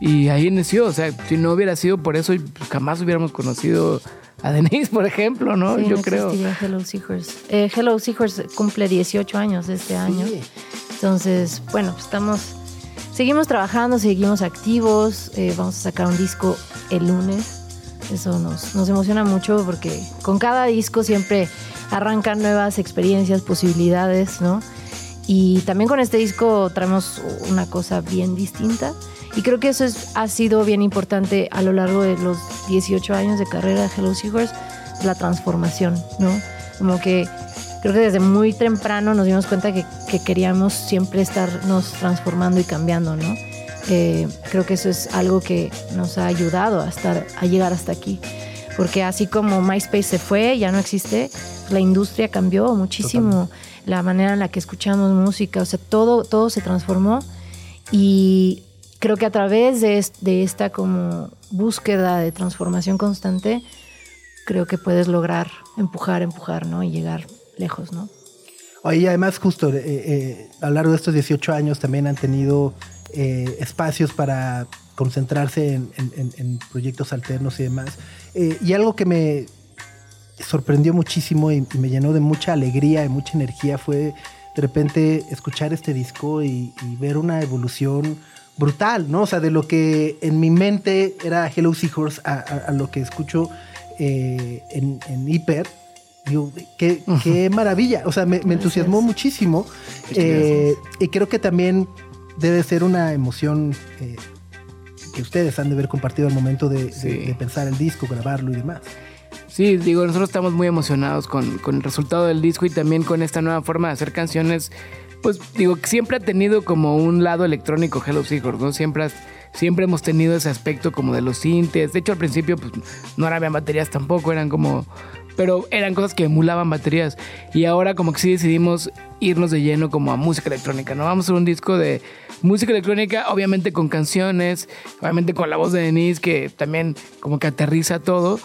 [SPEAKER 6] Y ahí inició. O sea, si no hubiera sido por eso, jamás hubiéramos conocido a Denise, [laughs] por ejemplo, ¿no?
[SPEAKER 7] Sí,
[SPEAKER 6] Yo
[SPEAKER 7] no
[SPEAKER 6] creo.
[SPEAKER 7] Hello Seahorse. Eh, Hello Seahorse cumple 18 años este año.
[SPEAKER 2] sí.
[SPEAKER 7] Entonces, bueno, pues estamos, seguimos trabajando, seguimos activos, eh, vamos a sacar un disco el lunes. Eso nos, nos emociona mucho porque con cada disco siempre arrancan nuevas experiencias, posibilidades, ¿no? Y también con este disco traemos una cosa bien distinta. Y creo que eso es, ha sido bien importante a lo largo de los 18 años de carrera de Hello Seahorse, la transformación, ¿no? Como que creo que desde muy temprano nos dimos cuenta que, que queríamos siempre estarnos transformando y cambiando, ¿no? Eh, creo que eso es algo que nos ha ayudado a, estar, a llegar hasta aquí. Porque así como MySpace se fue, ya no existe, la industria cambió muchísimo, la manera en la que escuchamos música, o sea, todo, todo se transformó Y creo que a través de, de esta como búsqueda de transformación constante, creo que puedes lograr empujar, empujar, ¿no? Y llegar lejos, ¿no?
[SPEAKER 2] Oye, además, justo eh, eh, a lo largo de estos 18 años también han tenido eh, espacios para concentrarse en, en- en- en proyectos alternos y demás. Eh, y algo que me sorprendió muchísimo y, y me llenó de mucha alegría y mucha energía fue de repente escuchar este disco y, y ver una evolución brutal, ¿no? O sea, de lo que en mi mente era Hello Seahorse a, a- a lo que escucho eh, en, en Hiper. Digo, qué, qué maravilla. O sea, me, me entusiasmó muchísimo. Eh, y creo que también debe ser una emoción eh, que ustedes han de haber compartido al momento de, de- de pensar el disco, grabarlo y demás.
[SPEAKER 6] Sí, digo, nosotros estamos muy emocionados con, con el resultado del disco y también con esta nueva forma de hacer canciones. Pues digo, siempre ha tenido como un lado electrónico Hello Seahorse, ¿no? Siempre, siempre hemos tenido ese aspecto como de los sintes. De hecho, al principio pues no eran baterías tampoco, eran como... Pero eran cosas que emulaban baterías. Y ahora como que sí decidimos irnos de lleno como a música electrónica, ¿no? Vamos a hacer un disco de música electrónica, obviamente con canciones, obviamente con la voz de Denise, que también como que aterriza todo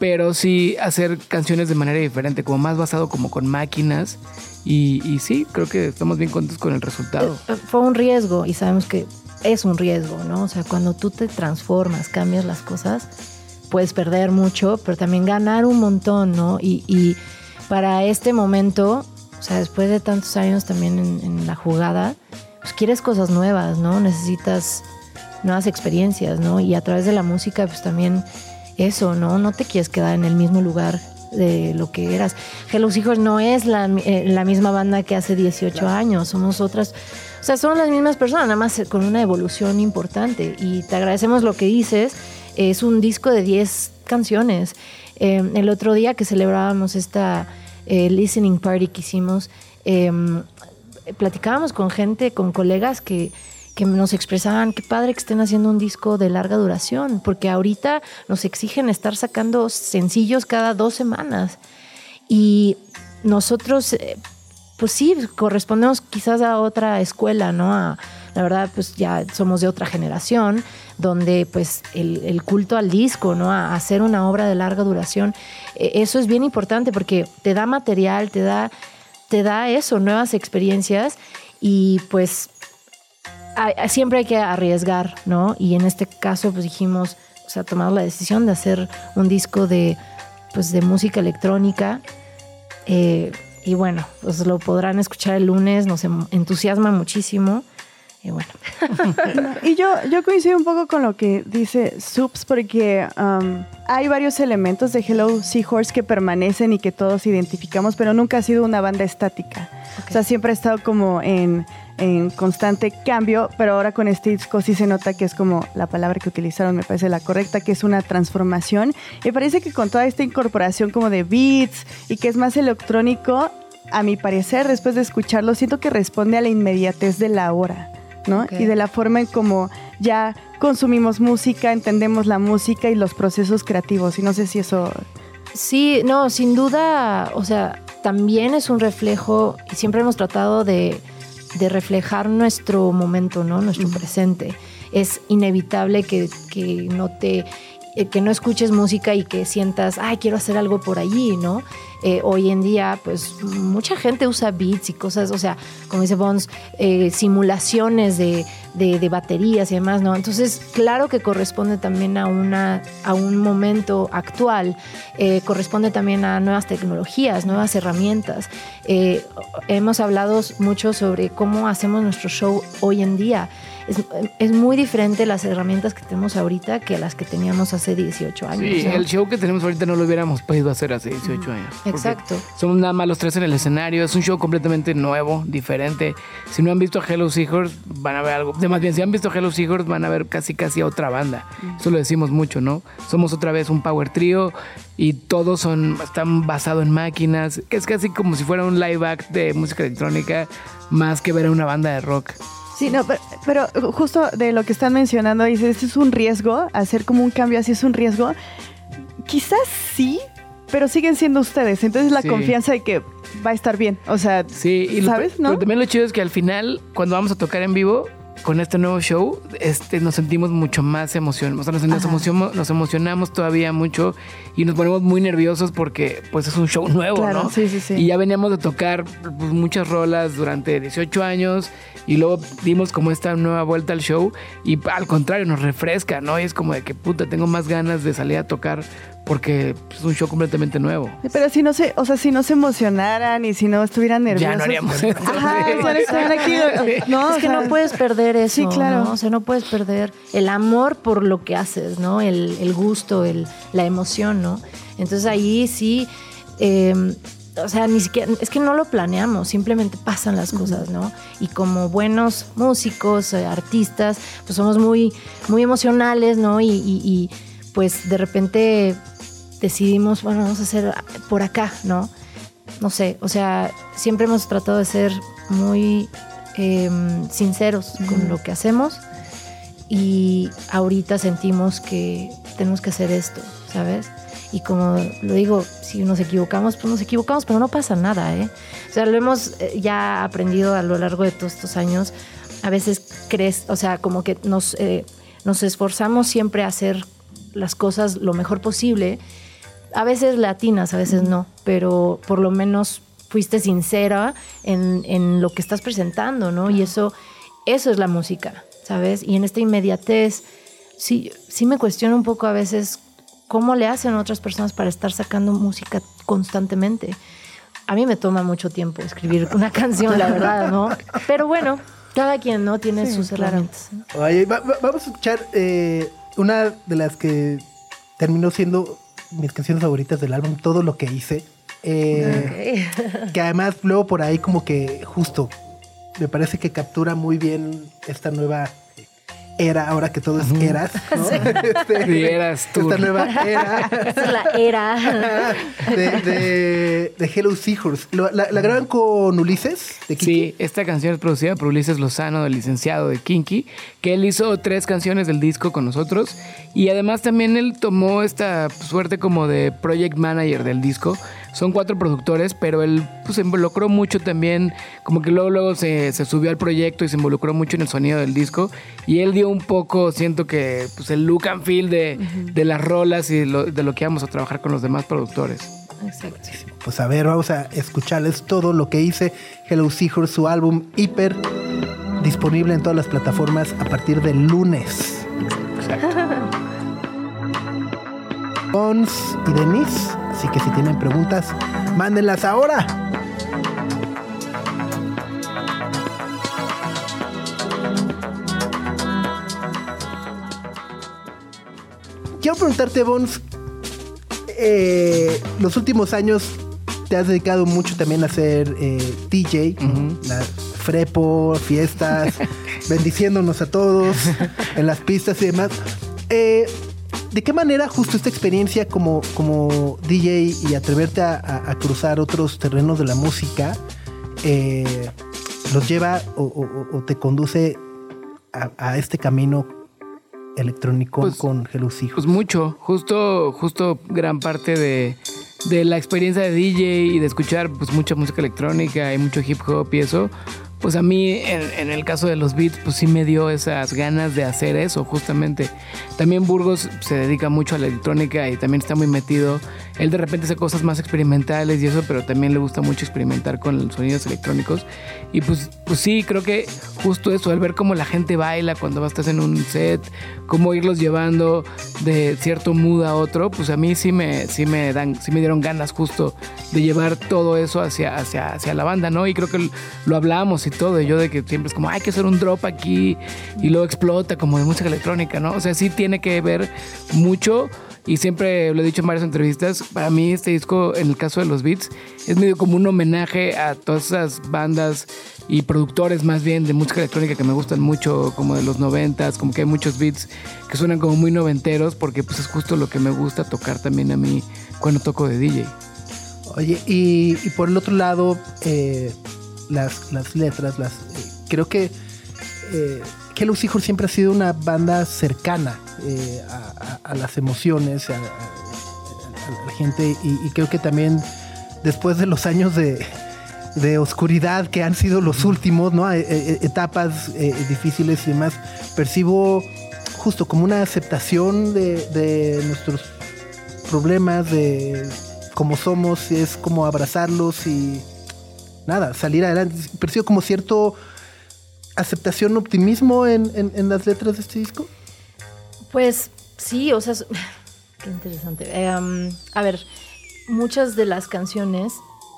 [SPEAKER 6] pero sí hacer canciones de manera diferente, como más basado como con máquinas. Y, sí, creo que estamos bien contentos con el resultado.
[SPEAKER 7] Eh, Fue un riesgo y sabemos que es un riesgo, ¿no? O sea, cuando tú te transformas, cambias las cosas, puedes perder mucho, pero también ganar un montón, ¿no? Y, y para este momento, o sea, después de tantos años también en, en la jugada, pues quieres cosas nuevas, ¿no? Necesitas nuevas experiencias, ¿no? Y a través de la música, pues también eso, ¿no? No te quieres quedar en el mismo lugar de lo que eras. Hello Hijos no es la, eh, la misma banda que hace 18 años, somos otras, o sea, son las mismas personas, nada más con una evolución importante. Y te agradecemos lo que dices, es un disco de 10 canciones. Eh, el otro día que celebrábamos esta eh, listening party que hicimos, eh, platicábamos con gente, con colegas que, que nos expresaban qué padre que estén haciendo un disco de larga duración, porque ahorita nos exigen estar sacando sencillos cada dos semanas. Y nosotros, eh, pues sí, correspondemos quizás a otra escuela, ¿no? A- la verdad, pues ya somos de otra generación, donde pues el, culto al disco, ¿no? A hacer una obra de larga duración, eh, eso es bien importante porque te da material, te da, te da eso, nuevas experiencias y pues siempre hay que arriesgar, ¿no? Y en este caso, pues dijimos, o sea, tomamos la decisión de hacer un disco de, pues, de música electrónica. eh, y bueno, pues lo podrán escuchar el lunes, nos em- entusiasma muchísimo. Y bueno, [laughs]
[SPEAKER 3] Y yo, yo coincido un poco con lo que dice Subs, porque um, hay varios elementos de Hello Seahorse que permanecen y que todos identificamos, pero nunca ha sido una banda estática. O sea, siempre ha estado como en, en constante cambio, pero ahora con este disco sí se nota que es como la palabra que utilizaron, me parece la correcta, que es una transformación. Y parece que con toda esta incorporación como de beats y que es más electrónico, a mi parecer, después de escucharlo, siento que responde a la inmediatez de la hora. ¿no? Y de la forma en como ya consumimos música, entendemos la música y los procesos creativos. Y no sé si eso...
[SPEAKER 7] Sí, no, sin duda, o sea, también es un reflejo y siempre hemos tratado de, de reflejar nuestro momento, ¿no? Nuestro presente. Es inevitable que, que no te que no escuches música y que sientas, ay, quiero hacer algo por allí, ¿no? Eh, hoy en día, pues mucha gente usa beats y cosas, o sea, como dice Bones, eh, simulaciones de, de- de baterías y demás, ¿no? Entonces, claro que corresponde también a, una, a un momento actual, eh, corresponde también a nuevas tecnologías, nuevas herramientas. Eh, hemos hablado mucho sobre cómo hacemos nuestro show hoy en día. Es, es muy diferente las herramientas que tenemos ahorita que las que teníamos hace 18 años.
[SPEAKER 6] Sí,
[SPEAKER 7] ¿no?
[SPEAKER 6] el show que tenemos ahorita no lo hubiéramos podido hacer hace 18 años.
[SPEAKER 7] Exacto.
[SPEAKER 6] Somos nada más los tres en el escenario. Es un show completamente nuevo, diferente. Si no han visto a Hello Seahorse, van a ver algo. De más bien, si han visto a Hello Seahorse, van a ver casi casi a otra banda. Eso lo decimos mucho, ¿no? Somos otra vez un power trio y todos son, están basados en máquinas. Es casi como si fuera un live act de música electrónica más que ver a una banda de rock.
[SPEAKER 3] Sí, no, pero, pero justo de lo que están mencionando, dice, este es un riesgo, hacer como un cambio así es un riesgo. Quizás sí, pero siguen siendo ustedes. Entonces la
[SPEAKER 6] Sí.
[SPEAKER 3] confianza de que va a estar bien. O sea,
[SPEAKER 6] Sí, y lo-
[SPEAKER 3] ¿sabes? ¿No?
[SPEAKER 6] pero también lo chido es que al final, cuando vamos a tocar en vivo, con este nuevo show este, nos sentimos mucho más emocionados. O sea, nos, emocionamos, nos emocionamos todavía mucho y nos ponemos muy nerviosos porque pues es un show nuevo,
[SPEAKER 3] Claro,
[SPEAKER 6] ¿no?
[SPEAKER 3] sí, sí, sí.
[SPEAKER 6] Y ya veníamos de tocar pues, muchas rolas durante 18 años y luego dimos como esta nueva vuelta al show y al contrario nos refresca, ¿no? Y es como de que puta, tengo más ganas de salir a tocar porque es un show completamente nuevo.
[SPEAKER 3] Pero si no se, o sea, si no se emocionaran y si no estuvieran nerviosos.
[SPEAKER 6] Ya no haríamos esto.
[SPEAKER 3] Ajá, o sea, estaban aquí, no,
[SPEAKER 7] es que
[SPEAKER 3] sea,
[SPEAKER 7] no puedes perder eso,
[SPEAKER 3] Sí, claro.
[SPEAKER 7] ¿no? O sea, no puedes perder el amor por lo que haces, ¿no? El, el gusto, el, la emoción, ¿no? Entonces ahí sí, eh, o sea, ni siquiera, es que no lo planeamos, simplemente pasan las cosas, ¿no? Y como buenos músicos, eh, artistas, pues somos muy, muy emocionales, ¿no? Y, y- y, pues de repente decidimos, bueno, vamos a hacer por acá, ¿no? no sé, o sea, siempre hemos tratado de ser muy eh, sinceros con lo que hacemos y ahorita sentimos que tenemos que hacer esto, ¿sabes? Y como lo digo, si nos equivocamos, pues nos equivocamos, pero no pasa nada, ¿eh? O sea, lo hemos eh, ya aprendido a lo largo de todos estos años. A veces crees, o sea, como que nos, eh, nos esforzamos siempre a hacer las cosas lo mejor posible. A veces latinas, a veces no, pero por lo menos fuiste sincera en, en lo que estás presentando, ¿no? Y eso, eso es la música, ¿sabes? Y en esta inmediatez, sí, sí me cuestiono un poco a veces cómo le hacen otras personas para estar sacando música constantemente. A mí me toma mucho tiempo escribir una [laughs] canción, la verdad, ¿no? Pero bueno, cada quien no tiene
[SPEAKER 3] Sí,
[SPEAKER 7] sus
[SPEAKER 3] claro.
[SPEAKER 7] herramientas. ¿no?
[SPEAKER 2] Oye, va- va- vamos a escuchar eh, una de las que terminó siendo mis canciones favoritas del álbum, Todo lo que hice. Eh, que además luego por ahí como que justo me parece que captura muy bien esta nueva era, ahora que todo es eras, ¿no? [laughs] Este,
[SPEAKER 6] Sí, eras tú.
[SPEAKER 2] Esta nueva [laughs] era
[SPEAKER 7] Esa es la era. [laughs]
[SPEAKER 2] de, de, de Hello Seahorse. La, la graban con Ulises de Kiki.
[SPEAKER 6] Sí, esta canción es producida por Ulises Lozano, el licenciado de Kinky, que él hizo tres canciones del disco con nosotros y además también él tomó esta suerte como de project manager del disco. Son cuatro productores, pero él pues, se involucró mucho también, como que luego, luego se, se subió al proyecto y se involucró mucho en el sonido del disco. Y él dio un poco, siento que, pues, el look and feel de, de las rolas y lo- de lo que íbamos a trabajar con los demás productores.
[SPEAKER 7] Exacto.
[SPEAKER 2] Pues a ver, vamos a escucharles todo lo que hice. Hello Seahorse, su álbum Hiper, disponible en todas las plataformas a partir del lunes. Pons y Denise, así que si tienen preguntas, mándenlas ahora. Quiero preguntarte, Bons, eh, los últimos años te has dedicado mucho también a ser eh, DJ, la frepo, fiestas, [laughs] bendiciéndonos a todos en las pistas y demás. Eh, ¿De qué manera justo esta experiencia como, como DJ y atreverte a, a- a cruzar otros terrenos de la música eh, los lleva o, o- o te conduce a, a este camino electrónico
[SPEAKER 6] Pues-
[SPEAKER 2] con Hello Seahorse?
[SPEAKER 6] Pues mucho, justo, justo gran parte de, de la experiencia de DJ y de escuchar pues mucha música electrónica y mucho hip hop y eso, pues a mí en, el caso de los beats pues sí me dio esas ganas de hacer eso justamente. También Burgos se dedica mucho a la electrónica y también está muy metido. Él de repente hace cosas más experimentales y eso, pero también le gusta mucho experimentar con sonidos electrónicos. Y pues, pues sí, creo que justo eso, al ver cómo la gente baila cuando estás en un set, cómo irlos llevando de cierto mood a otro, pues a mí sí me, sí me dan, sí me dieron ganas justo de llevar todo eso hacia, hacia, hacia la banda, ¿no? Y creo que lo hablamos y todo, y yo de que siempre es como, hay que hacer un drop aquí y luego explota como de música electrónica, ¿no? O sea, sí tiene que ver mucho y siempre lo he dicho en varias entrevistas, para mí este disco, en el caso de los beats, es medio como un homenaje a todas esas bandas y productores más bien de música electrónica que me gustan mucho, como de los noventas, como que hay muchos beats que suenan como muy noventeros, porque pues es justo lo que me gusta tocar también a mí cuando toco de DJ.
[SPEAKER 2] Oye, y, por el otro lado, eh, las, las letras, las eh, creo que eh, Hello Seahorse siempre ha sido una banda cercana eh, a, las emociones, a, la gente, y, creo que también después de los años de, oscuridad que han sido los últimos, ¿no? Eh, eh, etapas difíciles y demás, percibo justo como una aceptación de, de nuestros problemas, de cómo somos, es como abrazarlos y nada, salir adelante. Percibo como cierto aceptación, optimismo en, en- las letras de este disco.
[SPEAKER 7] Pues sí, o sea, [laughs] qué interesante. Um, a ver, muchas de las canciones,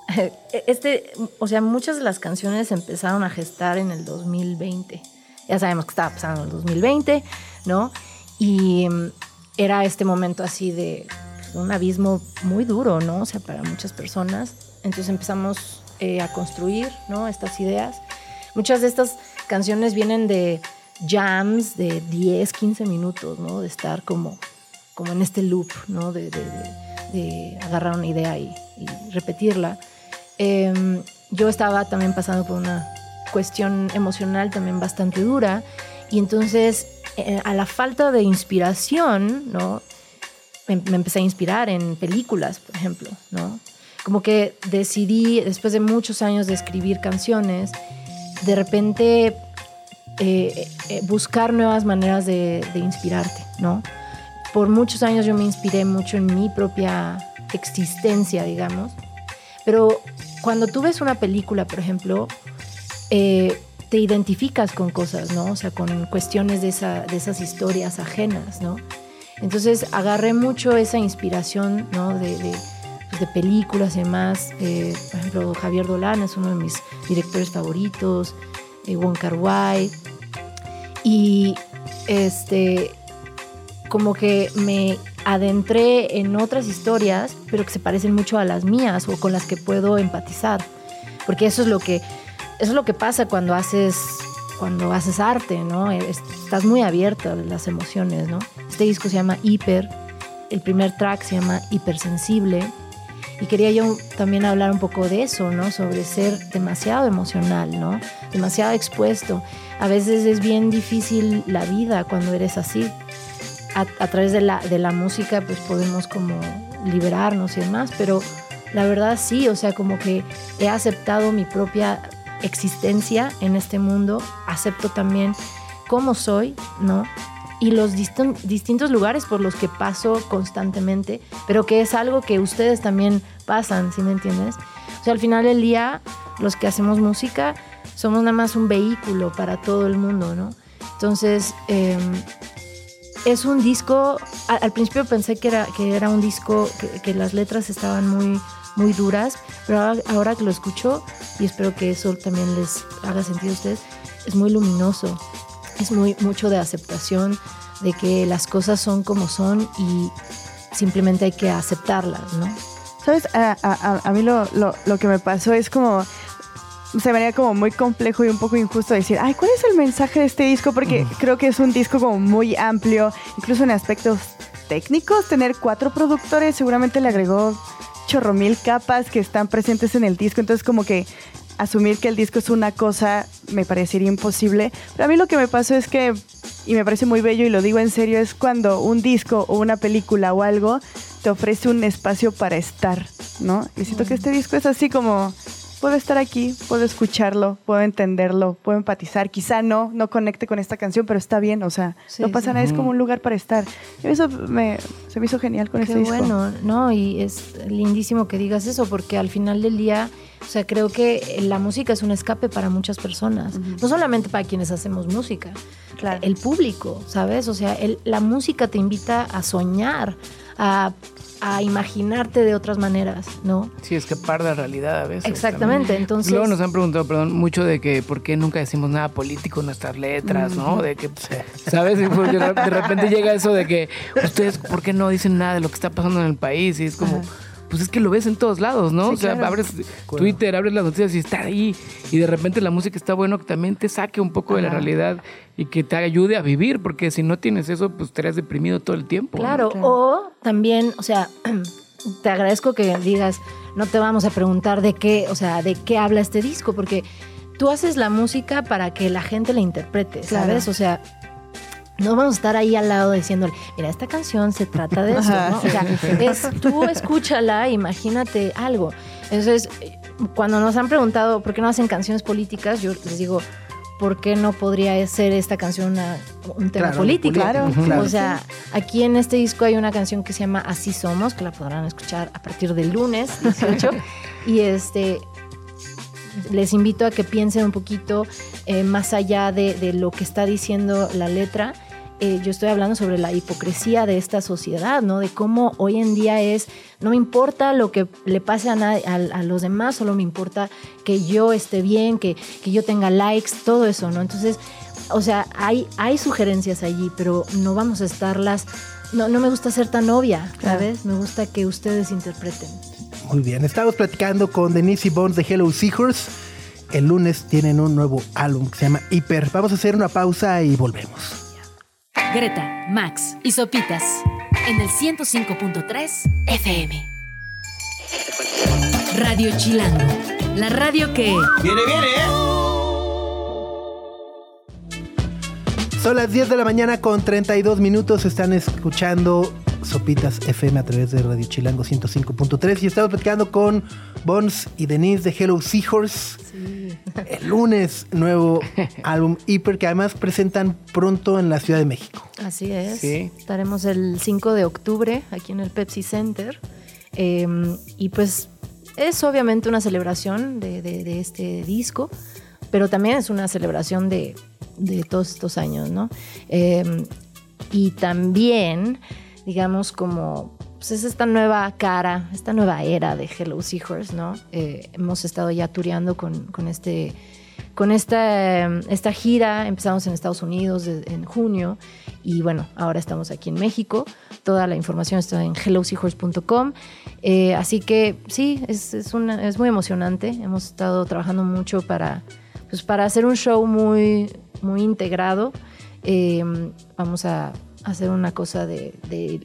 [SPEAKER 7] [laughs] este, o sea, muchas de las canciones empezaron a gestar en el 2020. Ya sabemos que estaba pasando en el 2020, ¿no? Y mm, era este momento así de pues, un abismo muy duro, ¿no? O sea, para muchas personas. Entonces empezamos eh, a construir, ¿no? Estas ideas. Muchas de estas canciones vienen de jams de 10, 15 minutos, ¿no? De estar como, como en este loop, ¿no? De, de- de- de agarrar una idea y, y repetirla. Em, yo estaba también pasando por una cuestión emocional también bastante dura y entonces eh, a la falta de inspiración, ¿no? Me, me empecé a inspirar en películas, por ejemplo, ¿no? Como que decidí, después de muchos años de escribir canciones, de repente eh, eh, buscar nuevas maneras de, inspirarte, ¿no? Por muchos años yo me inspiré mucho en mi propia existencia, digamos, pero cuando tú ves una película, por ejemplo, eh, te identificas con cosas, ¿no? O sea, con cuestiones de, esa- de esas historias ajenas, ¿no? Entonces agarré mucho esa inspiración, ¿no? De películas y demás. Eh, por ejemplo, Javier Dolan es uno de mis directores favoritos, eh, Wong. Y este, como que me adentré en otras historias, pero que se parecen mucho a las mías o con las que puedo empatizar. Porque eso es lo que, eso es lo que pasa cuando haces, cuando haces arte, ¿no? Es- Estás muy abierta a las emociones, ¿no? Este disco se llama Hiper, el primer track se llama Hipersensible. Y quería yo también hablar un poco de eso, ¿no? Sobre ser demasiado emocional, ¿no? Demasiado expuesto. A veces es bien difícil la vida cuando eres así. A, través de la, de la música pues podemos como liberarnos y demás, pero la verdad sí, o sea, como que he aceptado mi propia existencia en este mundo, acepto también cómo soy, ¿no? Y los distin- distintos lugares por los que paso constantemente, pero que es algo que ustedes también pasan, ¿sí me entiendes? O sea, al final del día, los que hacemos música somos nada más un vehículo para todo el mundo, ¿no? Entonces, em, es un disco, a- al principio pensé que era, que era un disco, que, que las letras estaban muy, muy duras, pero ahora, ahora que lo escucho, y espero que eso también les haga sentido a ustedes, es muy luminoso, es muy, mucho de aceptación, de que las cosas son como son y simplemente hay que aceptarlas, ¿no?
[SPEAKER 3] ¿Sabes? A, a- a- mí lo, lo- lo que me pasó es como. Se me haría como muy complejo y un poco injusto decir, ay, ¿cuál es el mensaje de este disco? Porque creo que es un disco como muy amplio, incluso en aspectos técnicos. Tener cuatro productores seguramente le agregó chorro mil capas que están presentes en el disco. Entonces, como que asumir que el disco es una cosa me parecería imposible. Pero a mí lo que me pasó es que, y me parece muy bello y lo digo en serio, es cuando un disco o una película o algo te ofrece un espacio para estar, ¿no? Y siento que este disco es así como, puedo estar aquí, puedo escucharlo, puedo entenderlo, puedo empatizar. Quizá no, no conecte con esta canción, pero está bien, o sea,
[SPEAKER 7] Sí,
[SPEAKER 3] no pasa
[SPEAKER 7] sí.
[SPEAKER 3] nada, es como un lugar para estar. Y eso me, se me hizo genial con
[SPEAKER 7] Qué
[SPEAKER 3] este disco.
[SPEAKER 7] bueno, ¿no? Y es lindísimo que digas eso, porque al final del día, o sea, creo que la música es un escape para muchas personas, no solamente para quienes hacemos música,
[SPEAKER 3] Claro.
[SPEAKER 7] el público, ¿sabes? O sea, el- la música te invita a soñar, a, a imaginarte de otras maneras, ¿no?
[SPEAKER 6] Sí, escapar de la realidad a veces.
[SPEAKER 7] Exactamente,
[SPEAKER 6] también.
[SPEAKER 7] entonces-
[SPEAKER 6] Luego nos han preguntado, perdón, mucho de que por qué nunca decimos nada político en nuestras letras, ¿no? De que, ¿sabes? De re- de repente llega eso de que ustedes, ¿por qué no dicen nada de lo que está pasando en el país? Y es como, pues es que lo ves en todos lados, ¿no?
[SPEAKER 3] Sí,
[SPEAKER 6] o sea,
[SPEAKER 3] claro.
[SPEAKER 6] abres Twitter, abres las noticias y está ahí. Y de repente la música está bueno que también te saque un poco de la realidad y que te ayude a vivir, porque si no tienes eso, pues estarías deprimido todo el tiempo. ¿no?
[SPEAKER 7] Claro, o también, o sea, [clears throat] te agradezco que digas, no te vamos a preguntar de qué, o sea, de qué habla este disco, porque tú haces la música para que la gente la interprete, ¿sabes?
[SPEAKER 3] Claro.
[SPEAKER 7] O sea, no vamos a estar ahí al lado diciéndole, mira, esta canción se trata de eso,
[SPEAKER 3] Ajá, [laughs]
[SPEAKER 7] ¿no? O sea, es, tú escúchala, imagínate algo. Entonces, cuando nos han preguntado por qué no hacen canciones políticas, yo les digo, ¿por qué no podría ser esta canción una- un tema
[SPEAKER 2] Claro,
[SPEAKER 7] político?
[SPEAKER 2] Ujú. claro.
[SPEAKER 7] O sea, aquí en este disco hay una canción que se llama Así Somos, que la podrán escuchar a partir del lunes 18. [laughs] y este les invito a que piensen un poquito eh, más allá de, de lo que está diciendo la letra. Eh, yo estoy hablando sobre la hipocresía de esta sociedad, ¿no? De cómo hoy en día es, no me importa lo que le pase a, nadie- a, a los demás, solo me importa que yo esté bien, que, que yo tenga likes, todo eso, ¿no? Entonces, o sea, hay, hay sugerencias allí, pero no vamos a estarlas, no, no me gusta ser tan obvia, ¿sabes? Me gusta que ustedes interpreten.
[SPEAKER 2] Muy bien, estamos platicando con Denise y Bones de Hello Seahorse. El lunes tienen un nuevo álbum que se llama Hyper. Vamos a hacer una pausa y volvemos.
[SPEAKER 1] Greta, Max y Sopitas en el 105.3 FM. Radio Chilango, la radio que...
[SPEAKER 8] Viene, viene, ¿eh?
[SPEAKER 2] Son las 10 de la mañana con 32 minutos. Están escuchando Sopitas FM a través de Radio Chilango 105.3 y estamos platicando con Bones y Denise de Hello Seahorse. El lunes, nuevo [laughs] álbum Hyper que además presentan pronto en la Ciudad de México.
[SPEAKER 7] Así es.
[SPEAKER 6] Sí.
[SPEAKER 7] Estaremos el 5 de octubre aquí en el Pepsi Center. Eh, y pues es obviamente una celebración de, de- de este disco, pero también es una celebración de, de todos estos años, ¿no? Eh, y también, digamos, como pues es esta nueva cara, esta nueva era de Hello Seahorse, ¿no? Eh, hemos estado ya tureando con, con este con esta, esta gira empezamos en Estados Unidos en junio y bueno, ahora estamos aquí en México. Toda la información está en helloseahorse.com. Eh, así que sí, es, es, una- es muy emocionante. Hemos estado trabajando mucho para, pues, para hacer un show muy, muy integrado. Eh, vamos a hacer una cosa de,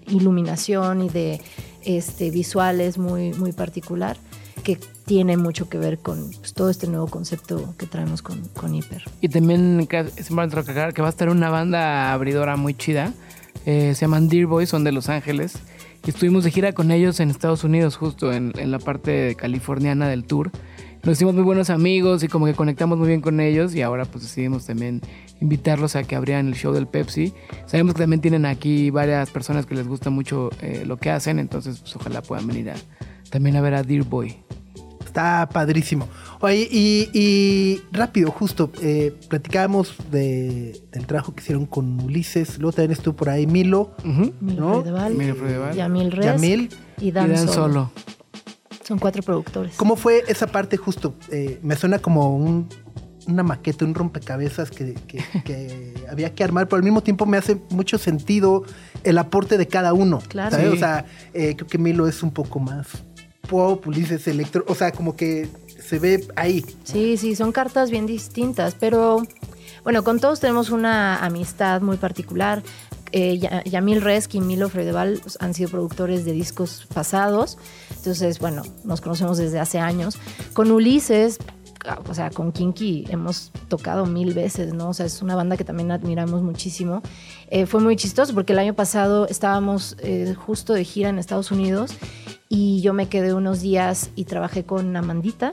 [SPEAKER 7] iluminación y de este, visuales muy, muy particular que tiene mucho que ver con pues, todo este nuevo concepto que traemos con, con Hiper.
[SPEAKER 6] Y también es importante recalcar que va a estar una banda abridora muy chida. Eh, se llaman Dear Boys, son de Los Ángeles. Y estuvimos de gira con ellos en Estados Unidos, justo en la parte californiana del tour. Nos hicimos muy buenos amigos y como que conectamos muy bien con ellos. Y ahora pues decidimos también invitarlos a que abrieran el show del Pepsi. Sabemos que también tienen aquí varias personas que les gusta mucho eh, lo que hacen. Entonces pues ojalá puedan venir a, también a ver a Dear Boy.
[SPEAKER 2] Está padrísimo. Oye, y, y rápido, justo, eh, platicábamos de, del trabajo que hicieron con Ulises. Luego también estuvo por ahí Milo,
[SPEAKER 6] Ujú.
[SPEAKER 7] Mil
[SPEAKER 2] ¿No?
[SPEAKER 7] Fredeval,
[SPEAKER 6] Mil Fredeval.
[SPEAKER 7] Yamil Res
[SPEAKER 2] Yamil.
[SPEAKER 7] y Dan,
[SPEAKER 6] y Dan
[SPEAKER 7] Solo.
[SPEAKER 6] Solo.
[SPEAKER 7] Son cuatro productores.
[SPEAKER 2] ¿Cómo fue esa parte justo? Eh, me suena como un- una maqueta, un rompecabezas que, que- [laughs] que había que armar, pero al mismo tiempo me hace mucho sentido el aporte de cada uno.
[SPEAKER 7] Claro.
[SPEAKER 2] ¿sabes?
[SPEAKER 6] Sí.
[SPEAKER 2] O sea, eh, creo que Milo es un poco más pop, Ulises electro, o sea, como que se ve ahí.
[SPEAKER 7] Sí, sí, son cartas bien distintas, pero bueno, con todos tenemos una amistad muy particular. Eh, Ya- Yamil Resk y Milo Fredeval han sido productores de discos pasados, entonces, bueno, nos conocemos desde hace años. Con Ulises, ah, o sea, con Kinky hemos tocado mil veces, ¿no? O sea, es una banda que también admiramos muchísimo. Eh, fue muy chistoso porque el año pasado estábamos eh, justo de gira en Estados Unidos y yo me quedé unos días y trabajé con Amandita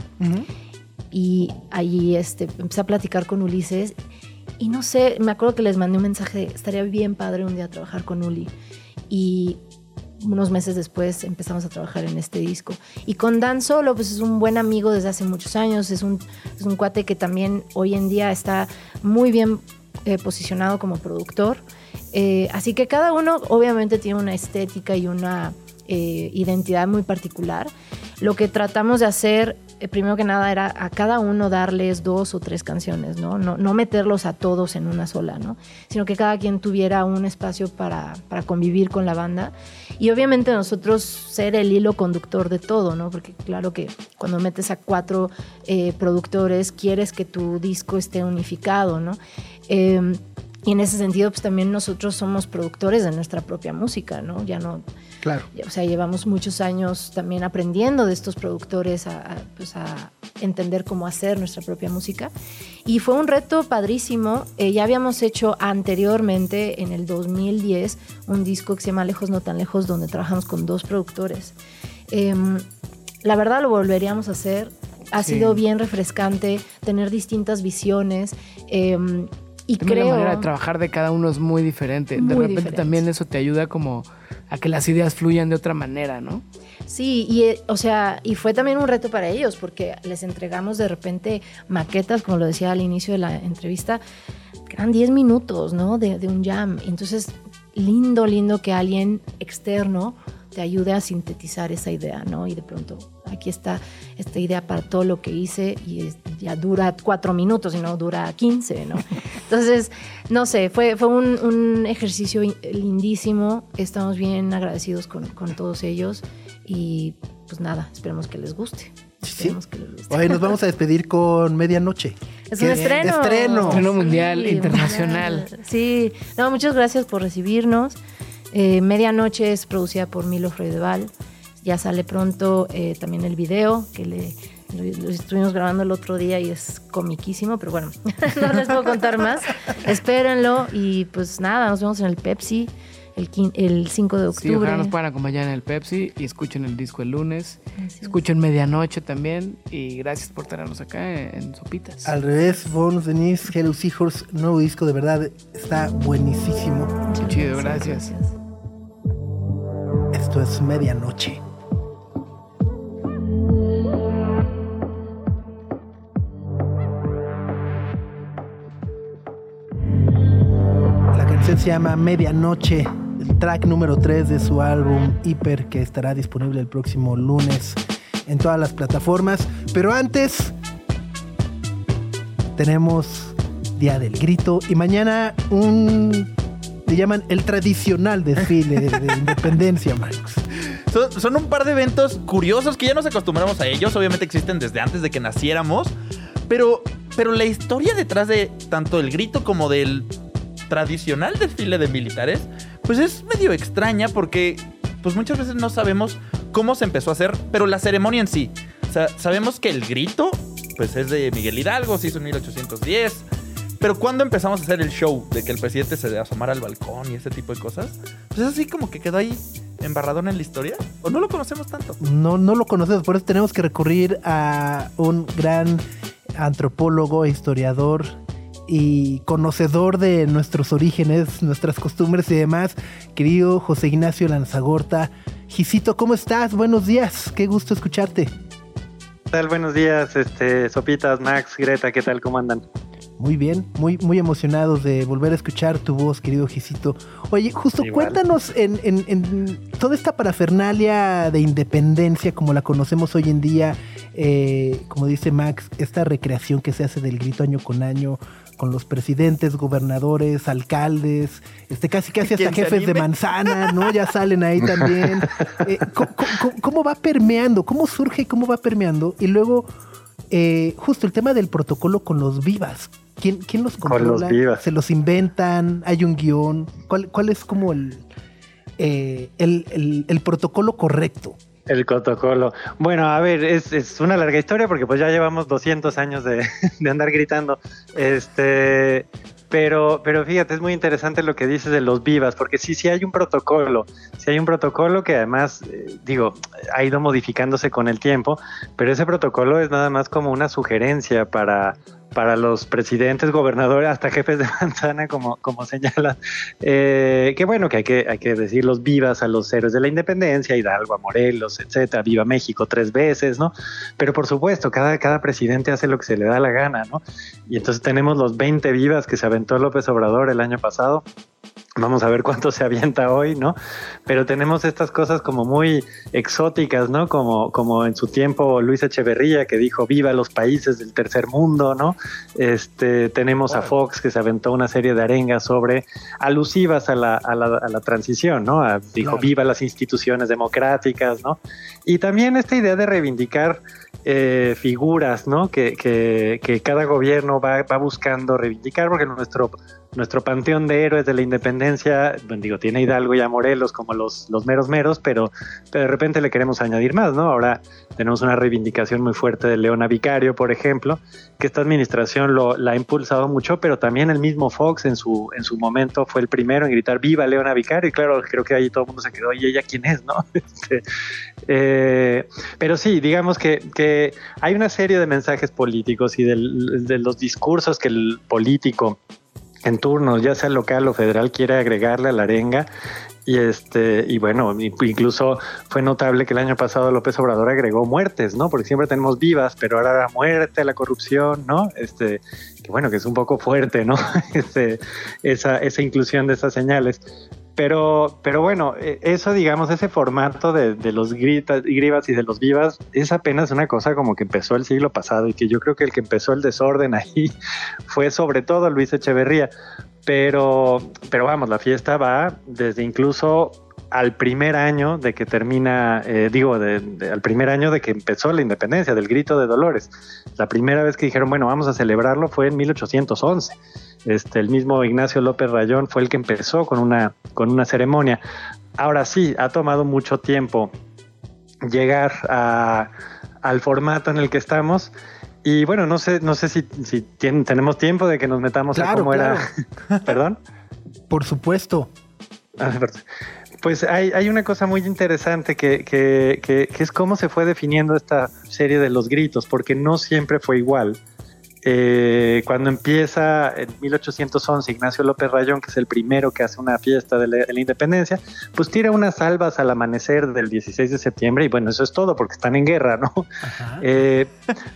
[SPEAKER 7] y allí este, empecé a platicar con Ulises y no sé, me acuerdo que les mandé un mensaje estaría bien padre un día trabajar con Uli y unos meses después empezamos a trabajar en este disco. Y con Dan Solo, pues es un buen amigo desde hace muchos años, es un, es un cuate que también hoy en día está muy bien eh, posicionado como productor. Eh, así que cada uno obviamente tiene una estética y una eh, identidad muy particular. Lo que tratamos de hacer, eh, primero que nada, era a cada uno darles dos o tres canciones, ¿no? No, no meterlos a todos en una sola, ¿no? Sino que cada quien tuviera un espacio para, para convivir con la banda. Y obviamente nosotros ser el hilo conductor de todo, ¿no? Porque claro que cuando metes a cuatro eh, productores, quieres que tu disco esté unificado, ¿no? Y en ese sentido, pues también nosotros somos productores de nuestra propia música, ¿no? Ya no,
[SPEAKER 2] Claro.
[SPEAKER 7] o sea, llevamos muchos años también aprendiendo de estos productores a, a, pues a entender cómo hacer nuestra propia música. Y fue un reto padrísimo. Eh, ya habíamos hecho anteriormente, en el 2010, un disco que se llama Lejos No Tan Lejos, donde trabajamos con dos productores. Em, la verdad lo volveríamos a hacer. ha
[SPEAKER 6] Sí.
[SPEAKER 7] sido bien refrescante tener distintas visiones. eh, y
[SPEAKER 6] También
[SPEAKER 7] creo...
[SPEAKER 6] la manera de trabajar de cada uno es muy diferente. de repente
[SPEAKER 7] diferente.
[SPEAKER 6] también eso te ayuda como a que las ideas fluyan de otra manera, ¿no?
[SPEAKER 7] Sí, y eh, o sea, y fue también un reto para ellos porque les entregamos de repente maquetas, como lo decía al inicio de la entrevista, que eran 10 minutos, ¿no? De, de un jam. Entonces, lindo, lindo que alguien externo te ayude a sintetizar esa idea, ¿no? Y de pronto, aquí está esta idea para todo lo que hice y es- ya dura cuatro minutos y no dura 15, ¿no? [laughs] Entonces, no sé, fue, fue un, un ejercicio in- lindísimo. Estamos bien agradecidos con, con todos ellos y pues nada, esperemos que les guste.
[SPEAKER 2] Sí.
[SPEAKER 7] Esperemos que les guste.
[SPEAKER 2] Hoy nos vamos a despedir con medianoche.
[SPEAKER 7] Es un estreno.
[SPEAKER 2] Estreno.
[SPEAKER 6] Estreno mundial, internacional.
[SPEAKER 7] mundial. Sí, no, muchas gracias por recibirnos. Eh, Medianoche es producida por Milo Freudeval. Ya sale pronto eh, también el video que le lo, lo estuvimos grabando el otro día y es comiquísimo, pero bueno, [laughs] no les puedo contar más. Espérenlo y pues nada, nos vemos en el Pepsi el, quin- el 5 de
[SPEAKER 6] Sí,
[SPEAKER 7] octubre.
[SPEAKER 6] ojalá nos puedan acompañar en el Pepsi y escuchen el disco el lunes. Escuchen medianoche también y gracias por tenernos acá en, en Sopitas.
[SPEAKER 2] Al revés, Bones, Denise, Hello Seahorse, nuevo disco de verdad, está buenísimo.
[SPEAKER 6] Qué chido, gracias.
[SPEAKER 2] Esto es medianoche. La canción se llama Medianoche, el track número 3 de su álbum Hiper, que estará disponible el próximo lunes en todas las plataformas. Pero antes, tenemos Día del Grito y mañana un. Le llaman el tradicional desfile de, de independencia, Marcos.
[SPEAKER 4] Son, un par de eventos curiosos que ya nos acostumbramos a ellos. Obviamente existen desde antes de que naciéramos. Pero, pero la historia detrás de tanto el grito como del tradicional desfile de militares, pues es medio extraña porque pues muchas veces no sabemos cómo se empezó a hacer, pero la ceremonia en sí. Sabemos que el grito, pues es de Miguel Hidalgo, se hizo en 1810. Pero cuando empezamos a hacer el show de que el presidente se asomara al balcón y ese tipo de cosas, pues es así como que quedó ahí embarradón en la historia. ¿O no lo conocemos tanto?
[SPEAKER 2] No, no lo conocemos, por eso tenemos que recurrir a un gran antropólogo, historiador y conocedor de nuestros orígenes, nuestras costumbres y demás, querido José Ignacio Lanzagorta. Gisito, ¿cómo estás? Buenos días, qué gusto escucharte.
[SPEAKER 8] ¿Qué tal? Buenos días, este, Sopitas, Max, Greta, ¿qué tal? ¿Cómo andan?
[SPEAKER 2] Muy bien, muy, muy emocionados de volver a escuchar tu voz, querido Gisito. Oye, justo
[SPEAKER 8] Igual.
[SPEAKER 2] cuéntanos en, en- en toda esta parafernalia de independencia como la conocemos hoy en día, eh, como dice Max, esta recreación que se hace del grito año con año con los presidentes, gobernadores, alcaldes, este casi casi hasta jefes de manzana, ¿no? [laughs] Ya salen ahí también. Eh, [laughs] ¿cómo, cómo- cómo va permeando? ¿Cómo surge y cómo va permeando? Y luego, eh, justo el tema del protocolo con los vivas. ¿Quién, quién los
[SPEAKER 8] Con
[SPEAKER 2] controla?
[SPEAKER 8] los.
[SPEAKER 2] ¿Se los inventan? ¿Hay un guion? ¿Cuál, cuál es como el, eh, el, el- el protocolo correcto?
[SPEAKER 8] El protocolo. Bueno, a ver, es, es una larga historia porque pues ya llevamos 200 años de, [laughs] de andar gritando. Este, pero, pero fíjate, es muy interesante lo que dices de los vivas, porque sí, sí hay un protocolo, sí hay un protocolo que además, eh, digo, ha ido modificándose con el tiempo, pero ese protocolo es nada más como una sugerencia para, para los presidentes, gobernadores, hasta jefes de [laughs] manzana, como, como señala. Eh, que bueno, que hay, que hay que decir los vivas a los héroes de la independencia, Hidalgo, a Morelos, etcétera, viva México tres veces, ¿no? Pero por supuesto, cada, cada presidente hace lo que se le da la gana, ¿no? Y entonces tenemos los 20 vivas que se aventó López Obrador el año pasado. Vamos a ver cuánto se avienta hoy, ¿no? Pero tenemos estas cosas como muy exóticas, ¿no? Como, como en su tiempo Luis Echeverría que dijo viva los países del tercer mundo, ¿no? Este, tenemos a Fox que se aventó una serie de arengas sobre alusivas a la, a la, a la transición, ¿no? A- dijo
[SPEAKER 2] Claro.
[SPEAKER 8] viva las instituciones democráticas, ¿no? Y también esta idea de reivindicar eh, figuras, ¿no? Que, que, que cada gobierno va, va buscando reivindicar, porque nuestro nuestro panteón de héroes de la independencia, bueno, digo, tiene Hidalgo y a Morelos como los, los meros meros, pero, pero de repente le queremos añadir más, ¿no? Ahora tenemos una reivindicación muy fuerte de Leona Vicario, por ejemplo, que esta administración lo, la ha impulsado mucho, pero también el mismo Fox en su, en su momento fue el primero en gritar viva Leona Vicario, y claro, creo que ahí todo el mundo se quedó, ¿y ella quién es, no? [laughs] Este, eh, pero sí, digamos que, que, hay una serie de mensajes políticos y de los discursos que el político en turnos, ya sea local o federal, quiere agregarle a la arenga. Y este, y bueno, incluso fue notable que el año pasado López Obrador agregó muertes, ¿no? Porque siempre tenemos vivas, pero ahora la muerte, la corrupción, ¿no? Este, que bueno, que es un poco fuerte, ¿no? [laughs] Este, esa, esa inclusión de esas señales. Pero, pero bueno, e, eso, digamos, ese formato de, de los gritas, grivas y de los vivas es apenas una cosa como que empezó el siglo pasado y que yo creo que el que empezó el desorden ahí [laughs] fue sobre todo Luis Echeverría. Pero, pero vamos, la fiesta va desde incluso al primer año de que termina, eh, digo, de, al primer año de que empezó la independencia, del grito de Dolores. La primera vez que dijeron, bueno, vamos a celebrarlo fue en 1811. Este, el mismo Ignacio López Rayón fue el que empezó con una, con una ceremonia. Ahora sí, ha tomado mucho tiempo llegar a, al formato en el que estamos. Y bueno, no sé, no sé si, si tienen, tenemos tiempo de que nos metamos
[SPEAKER 2] Claro,
[SPEAKER 8] a cómo
[SPEAKER 2] claro.
[SPEAKER 8] era. [laughs] Perdón.
[SPEAKER 2] Por supuesto.
[SPEAKER 8] Ah. Pues hay, hay, una cosa muy interesante que, que, que, que, es cómo se fue definiendo esta serie de los gritos, porque no siempre fue igual. Eh, cuando empieza en 1811 Ignacio López Rayón, que es el primero que hace una fiesta de la, de la, independencia, pues tira unas salvas al amanecer del 16 de septiembre y bueno, eso es todo porque están en guerra, ¿no? Eh,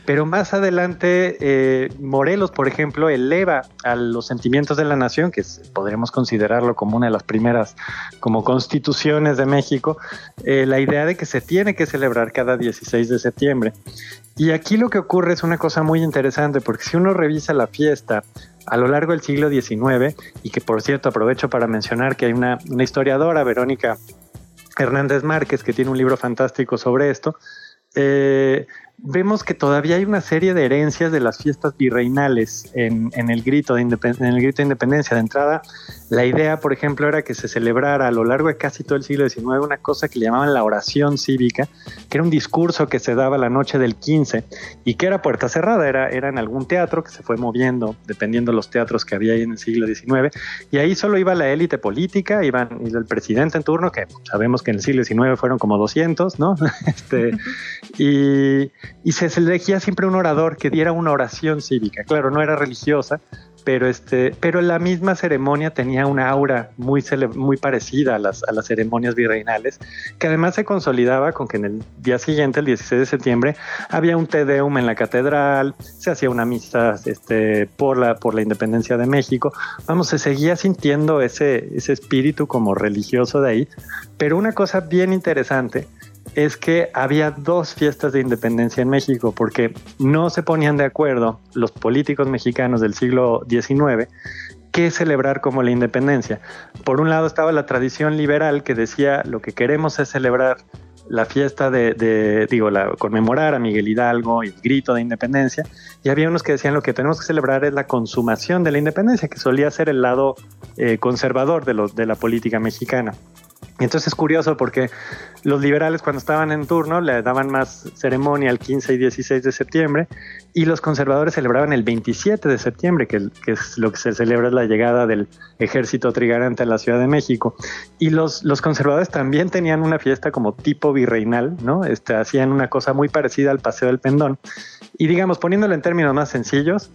[SPEAKER 8] pero más adelante, eh, Morelos, por ejemplo, eleva a los sentimientos de la nación, que es, podríamos considerarlo como una de las primeras como constituciones de México, eh, la idea de que se tiene que celebrar cada 16 de septiembre. Y aquí lo que ocurre es una cosa muy interesante, porque si uno revisa la fiesta a lo largo del siglo XIX, y que por cierto aprovecho para mencionar que hay una, una historiadora, Verónica Hernández Márquez, que tiene un libro fantástico sobre esto, eh, vemos que todavía hay una serie de herencias de las fiestas virreinales en, en, el, grito de en el grito de independencia. De entrada, la idea, por ejemplo, era que se celebrara a lo largo de casi todo el siglo XIX una cosa que le llamaban la oración cívica, que era un discurso que se daba la noche del 15 y que era puerta cerrada, era, era en algún teatro que se fue moviendo dependiendo de los teatros que había ahí en el siglo XIX. Y ahí solo iba la élite política, iban iba el presidente en turno, que sabemos que en el siglo XIX fueron como 200, ¿no? [laughs] este, y y se elegía siempre un orador que diera una oración cívica. Claro, no era religiosa, pero, este, pero la misma ceremonia tenía una aura muy, muy parecida a las, a las ceremonias virreinales, que además se consolidaba con que en el día siguiente, el 16 de septiembre, había un Te Deum en la catedral, se hacía una misa este, por, la, por la independencia de México. Vamos, se seguía sintiendo ese, ese espíritu como religioso de ahí, pero una cosa bien interesante es que había dos fiestas de independencia en México porque no se ponían de acuerdo los políticos mexicanos del siglo XIX qué celebrar como la independencia. Por un lado estaba la tradición liberal que decía lo que queremos es celebrar la fiesta de, digo, la, conmemorar a Miguel Hidalgo y el grito de independencia, y había unos que decían lo que tenemos que celebrar es la consumación de la independencia, que solía ser el lado eh, conservador de, de la política mexicana. Entonces es curioso porque los liberales cuando estaban en turno le daban más ceremonia el 15 y 16 de septiembre y los conservadores celebraban el 27 de septiembre, que, que es lo que se celebra es la llegada del ejército trigarante a la Ciudad de México. Y los, los conservadores también tenían una fiesta como tipo virreinal, ¿no? Este, hacían una cosa muy parecida al Paseo del Pendón. Y digamos, poniéndolo en términos más sencillos,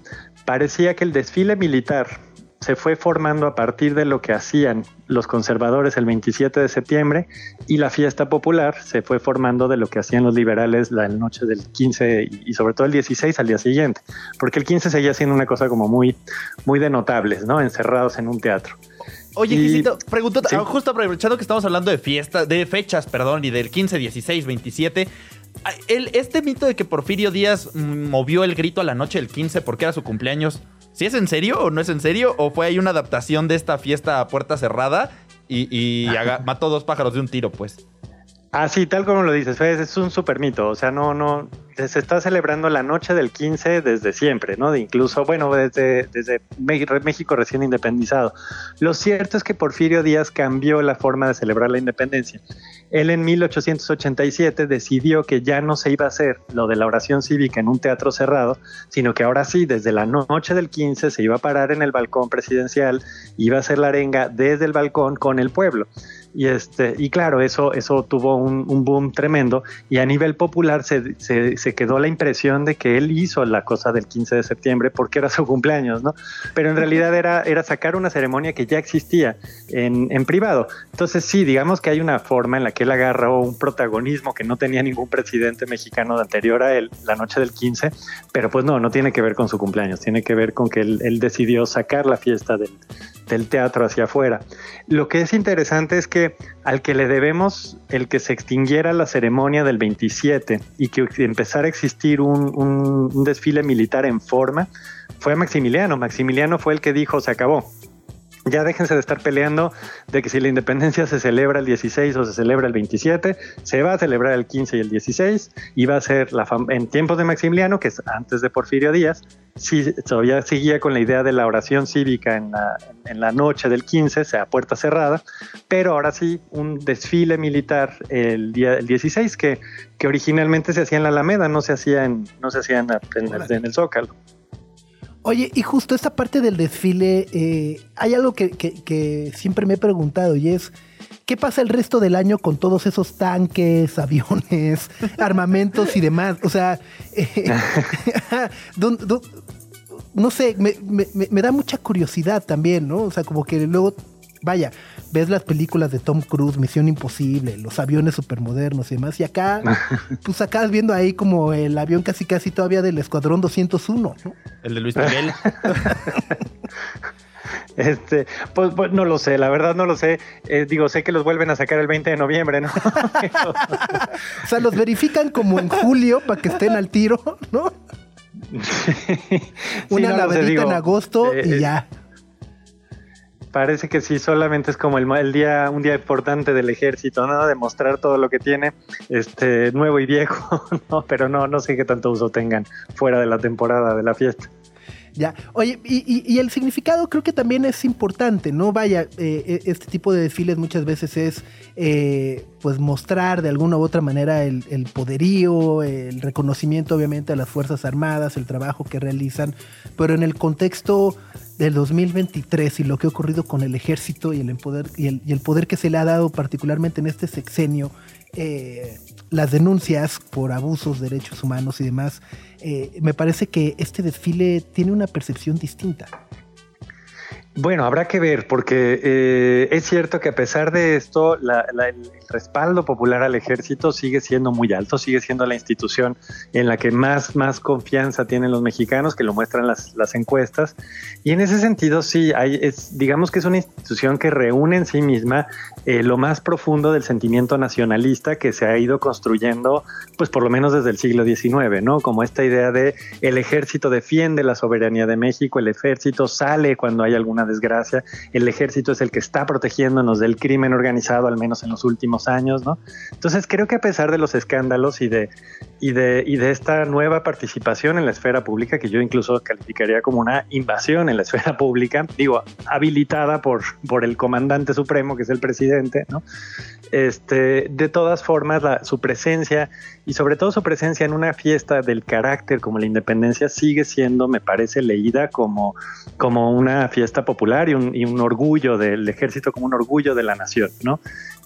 [SPEAKER 8] parecía que el desfile militar se fue formando a partir de lo que hacían los conservadores el 27 de septiembre y la fiesta popular se fue formando de lo que hacían los liberales la noche del 15 y sobre todo el 16 al día siguiente, porque el 15 seguía siendo una cosa como muy, muy de notables, ¿no? Encerrados en un teatro.
[SPEAKER 4] Oye, Quisito, pregunto, ¿sí? justo aprovechando que estamos hablando de fiestas, de fechas, perdón, y del 15, 16, 27, el, este mito de que Porfirio Díaz movió el grito a la noche del 15 porque era su cumpleaños, ¿Sí es en serio o no es en serio? ¿O fue ahí una adaptación de esta fiesta a puerta cerrada y, y [laughs] mató dos pájaros de un tiro, pues?
[SPEAKER 8] Ah, sí, tal como lo dices, es un super mito. O sea, no, no, se está celebrando la noche del 15 desde siempre, ¿no? De incluso, bueno, desde, desde México recién independizado. Lo cierto es que Porfirio Díaz cambió la forma de celebrar la independencia. Él en 1887 decidió que ya no se iba a hacer lo de la oración cívica en un teatro cerrado, sino que ahora sí, desde la noche del 15 se iba a parar en el balcón presidencial, iba a hacer la arenga desde el balcón con el pueblo. Y, este, y claro, eso, eso tuvo un, boom tremendo y a nivel popular se, se, quedó la impresión de que él hizo la cosa del 15 de septiembre porque era su cumpleaños, ¿no? Pero en realidad era, era sacar una ceremonia que ya existía en, en privado. Entonces sí, digamos que hay una forma en la que él agarró un protagonismo que no tenía ningún presidente mexicano anterior a él la noche del 15, pero pues no, no tiene que ver con su cumpleaños, tiene que ver con que él, él decidió sacar la fiesta del, del teatro hacia afuera. Lo que es interesante es que al que le debemos el que se extinguiera la ceremonia del 27 y que empezara a existir un, un desfile militar en forma, fue Maximiliano. Maximiliano fue el que dijo, se acabó, ya déjense de estar peleando de que si la independencia se celebra el 16 o se celebra el 27, se va a celebrar el 15 y el 16 y va a ser la en tiempos de Maximiliano, que es antes de Porfirio Díaz, sí, todavía seguía con la idea de la oración cívica en la, en la noche del 15, sea puerta cerrada, pero ahora sí un desfile militar el día el 16 que, que originalmente se hacía en la Alameda, no se hacía en, no se hacía en, en el Zócalo.
[SPEAKER 2] Oye, y justo esta parte del desfile, eh, hay algo que, siempre me he preguntado y es, ¿qué pasa el resto del año con todos esos tanques, [laughs] aviones, armamentos y demás? O sea, eh, [laughs] no sé, me, me, da mucha curiosidad también, ¿no? O sea, como que luego vaya, ves las películas de Tom Cruise, Misión Imposible, los aviones supermodernos y demás, y acá, [laughs] pues acabas viendo ahí como el avión casi casi todavía del Escuadrón 201, ¿no?
[SPEAKER 4] El de Luis Miguel. [laughs]
[SPEAKER 8] Este, pues, pues, no lo sé, la verdad no lo sé. Eh, digo, sé que los vuelven a sacar el 20 de noviembre, ¿no? [laughs]
[SPEAKER 2] o sea, los verifican como en julio para que estén al tiro, ¿no? Una sí, en agosto y eh, ya.
[SPEAKER 8] Parece que sí, solamente es como el, día, un día importante del ejército, ¿no? Demostrar todo lo que tiene, este, nuevo y viejo, [laughs] ¿no? Pero no, no sé qué tanto uso tengan fuera de la temporada de la fiesta.
[SPEAKER 2] Ya, oye, y, el significado creo que también es importante, ¿no? Vaya, eh, eh, este tipo de desfiles muchas veces es, eh, pues, mostrar de alguna u otra manera el, el, poderío, el reconocimiento, obviamente, a las Fuerzas Armadas, el trabajo que realizan, pero en el contexto del 2023 y lo que ha ocurrido con el ejército y el, poder, y el, poder que se le ha dado particularmente en este sexenio, eh, las denuncias por abusos, derechos humanos y demás, eh, me parece que este desfile tiene una percepción distinta.
[SPEAKER 8] Bueno, habrá que ver, porque eh, es cierto que a pesar de esto, el respaldo popular al ejército sigue siendo muy alto, sigue siendo la institución en la que más, más confianza tienen los mexicanos, que lo muestran las, las encuestas. Y en ese sentido, sí, hay, es, digamos que es una institución que reúne en sí misma eh, lo más profundo del sentimiento nacionalista que se ha ido construyendo, pues por lo menos desde el siglo XIX, ¿no? Como esta idea de el ejército defiende la soberanía de México, el ejército sale cuando hay alguna desgracia. El ejército es el que está protegiéndonos del crimen organizado, al menos en los últimos años, ¿no? Entonces creo que a pesar de los escándalos y de, y de, y de esta nueva participación en la esfera pública, que yo incluso calificaría como una invasión en la [laughs] esfera pública, digo, habilitada por, por el comandante supremo, que es el presidente, ¿no? Este, de todas formas, su presencia y sobre todo su presencia en una fiesta del carácter como la independencia sigue siendo, me parece, leída como, como una fiesta popular y un, orgullo del ejército, como un orgullo de la nación, ¿no?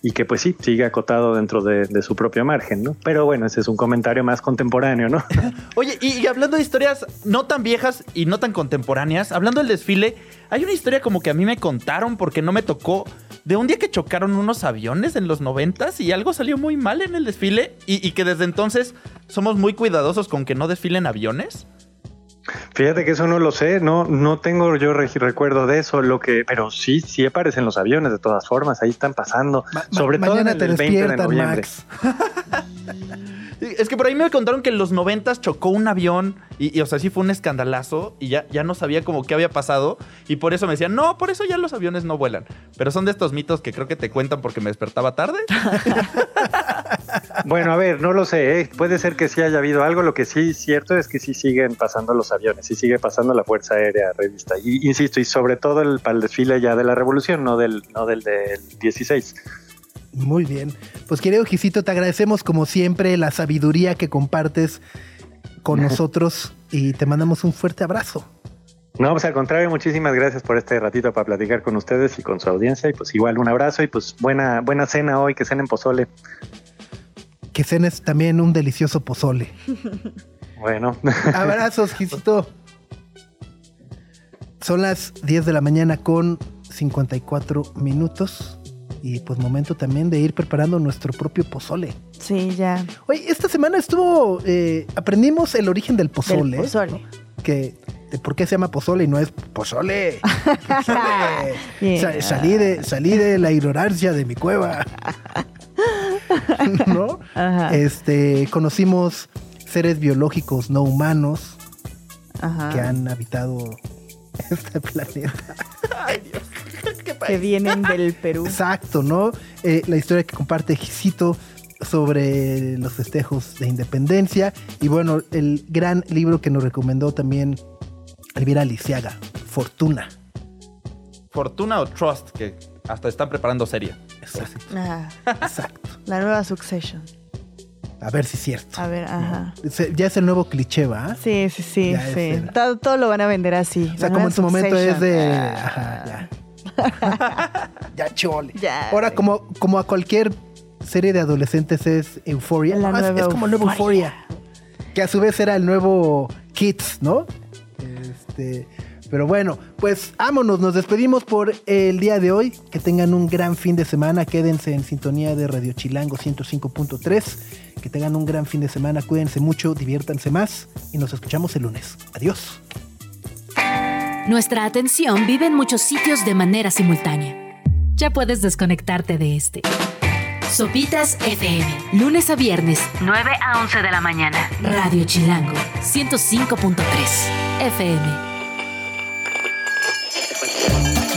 [SPEAKER 8] y que pues sí, sigue acotado dentro de, su propio margen, ¿no? Pero bueno, ese es un comentario más contemporáneo, ¿no? [laughs]
[SPEAKER 4] Oye, y, hablando de historias no tan viejas y no tan contemporáneas, hablando del desfile, hay una historia como que a mí me contaron porque no me tocó de un día que chocaron unos aviones en los noventas y algo salió muy mal en el desfile y que desde entonces somos muy cuidadosos con que no desfilen aviones.
[SPEAKER 8] Fíjate que eso no lo sé, no, no tengo yo recuerdo de eso, lo que, pero sí, sí aparecen los aviones de todas formas, ahí están pasando, sobre todo en el, 20 de noviembre. [laughs]
[SPEAKER 4] es que por ahí me contaron que en los noventas chocó un avión y, o sea, sí fue un escandalazo y ya, ya no sabía como qué había pasado y por eso me decían, no, por eso ya los aviones no vuelan. Pero son de estos mitos que creo que te cuentan porque me despertaba tarde. [laughs]
[SPEAKER 8] Bueno, a ver, no lo sé, ¿eh? puede ser que sí haya habido algo, lo que sí es cierto es que sí siguen pasando los aviones, sí sigue pasando la Fuerza Aérea Revista, y insisto, y sobre todo el, para el desfile ya de la Revolución, no del, no del del 16.
[SPEAKER 2] Muy bien. Pues querido Gisito, te agradecemos como siempre la sabiduría que compartes con [laughs] nosotros y te mandamos un fuerte abrazo.
[SPEAKER 8] No, pues al contrario, muchísimas gracias por este ratito para platicar con ustedes y con su audiencia. Y pues igual un abrazo y pues buena, buena cena hoy, que cenen pozole.
[SPEAKER 2] Que cenes también un delicioso pozole. [laughs]
[SPEAKER 8] Bueno. [laughs]
[SPEAKER 2] Abrazos, Gisito. Son las 10 de la mañana con 54 minutos. Y pues momento también de ir preparando nuestro propio pozole.
[SPEAKER 3] Sí, ya.
[SPEAKER 2] Oye, esta semana estuvo. eh, aprendimos el origen del
[SPEAKER 3] Del
[SPEAKER 2] pozole.
[SPEAKER 3] pozole.
[SPEAKER 2] Que, de por qué se llama pozole y no es pozole. [laughs] Pozole.
[SPEAKER 3] Yeah.
[SPEAKER 2] Sa- salí, de, salí de la ignorancia de mi cueva. [laughs] ¿No?
[SPEAKER 3] Ajá.
[SPEAKER 2] Este, conocimos seres biológicos no humanos
[SPEAKER 3] Ajá.
[SPEAKER 2] que han habitado [laughs] este planeta. [laughs]
[SPEAKER 3] Que vienen del [laughs] Perú.
[SPEAKER 2] Exacto, ¿no? Eh, la historia que comparte Gisito sobre los festejos de independencia y bueno, el gran libro que nos recomendó también Elvira Lisiaga, Fortuna.
[SPEAKER 4] Fortuna o Trust, que hasta están preparando serie.
[SPEAKER 2] Exacto, exacto.
[SPEAKER 3] La nueva Succession.
[SPEAKER 2] A ver si es cierto.
[SPEAKER 3] A ver, ajá.
[SPEAKER 2] Ya es el nuevo cliché, ¿va?
[SPEAKER 3] Sí, sí, sí, sí.
[SPEAKER 2] el-
[SPEAKER 3] Todo, todo lo van a vender así.
[SPEAKER 2] O sea, como en su momento es de...
[SPEAKER 3] Ah.
[SPEAKER 2] Ajá, ya. [laughs] ya chole.
[SPEAKER 3] Ya,
[SPEAKER 2] Ahora, como, como a cualquier serie de adolescentes es Euphoria.
[SPEAKER 3] La
[SPEAKER 2] No, es,
[SPEAKER 3] nueva
[SPEAKER 2] es como nuevo Euphoria. Que a su vez era el nuevo Kids, ¿no? Este, pero bueno, pues vámonos, nos despedimos por el día de hoy. Que tengan un gran fin de semana. Quédense en sintonía de Radio Chilango 105.3. Que tengan un gran fin de semana. Cuídense mucho, diviértanse más. Y nos escuchamos el lunes. Adiós.
[SPEAKER 1] Nuestra atención vive en muchos sitios de manera simultánea. Ya puedes desconectarte de este. Sopitas FM, lunes a viernes, 9 a 11 de la mañana. Radio Chilango, 105.3 FM.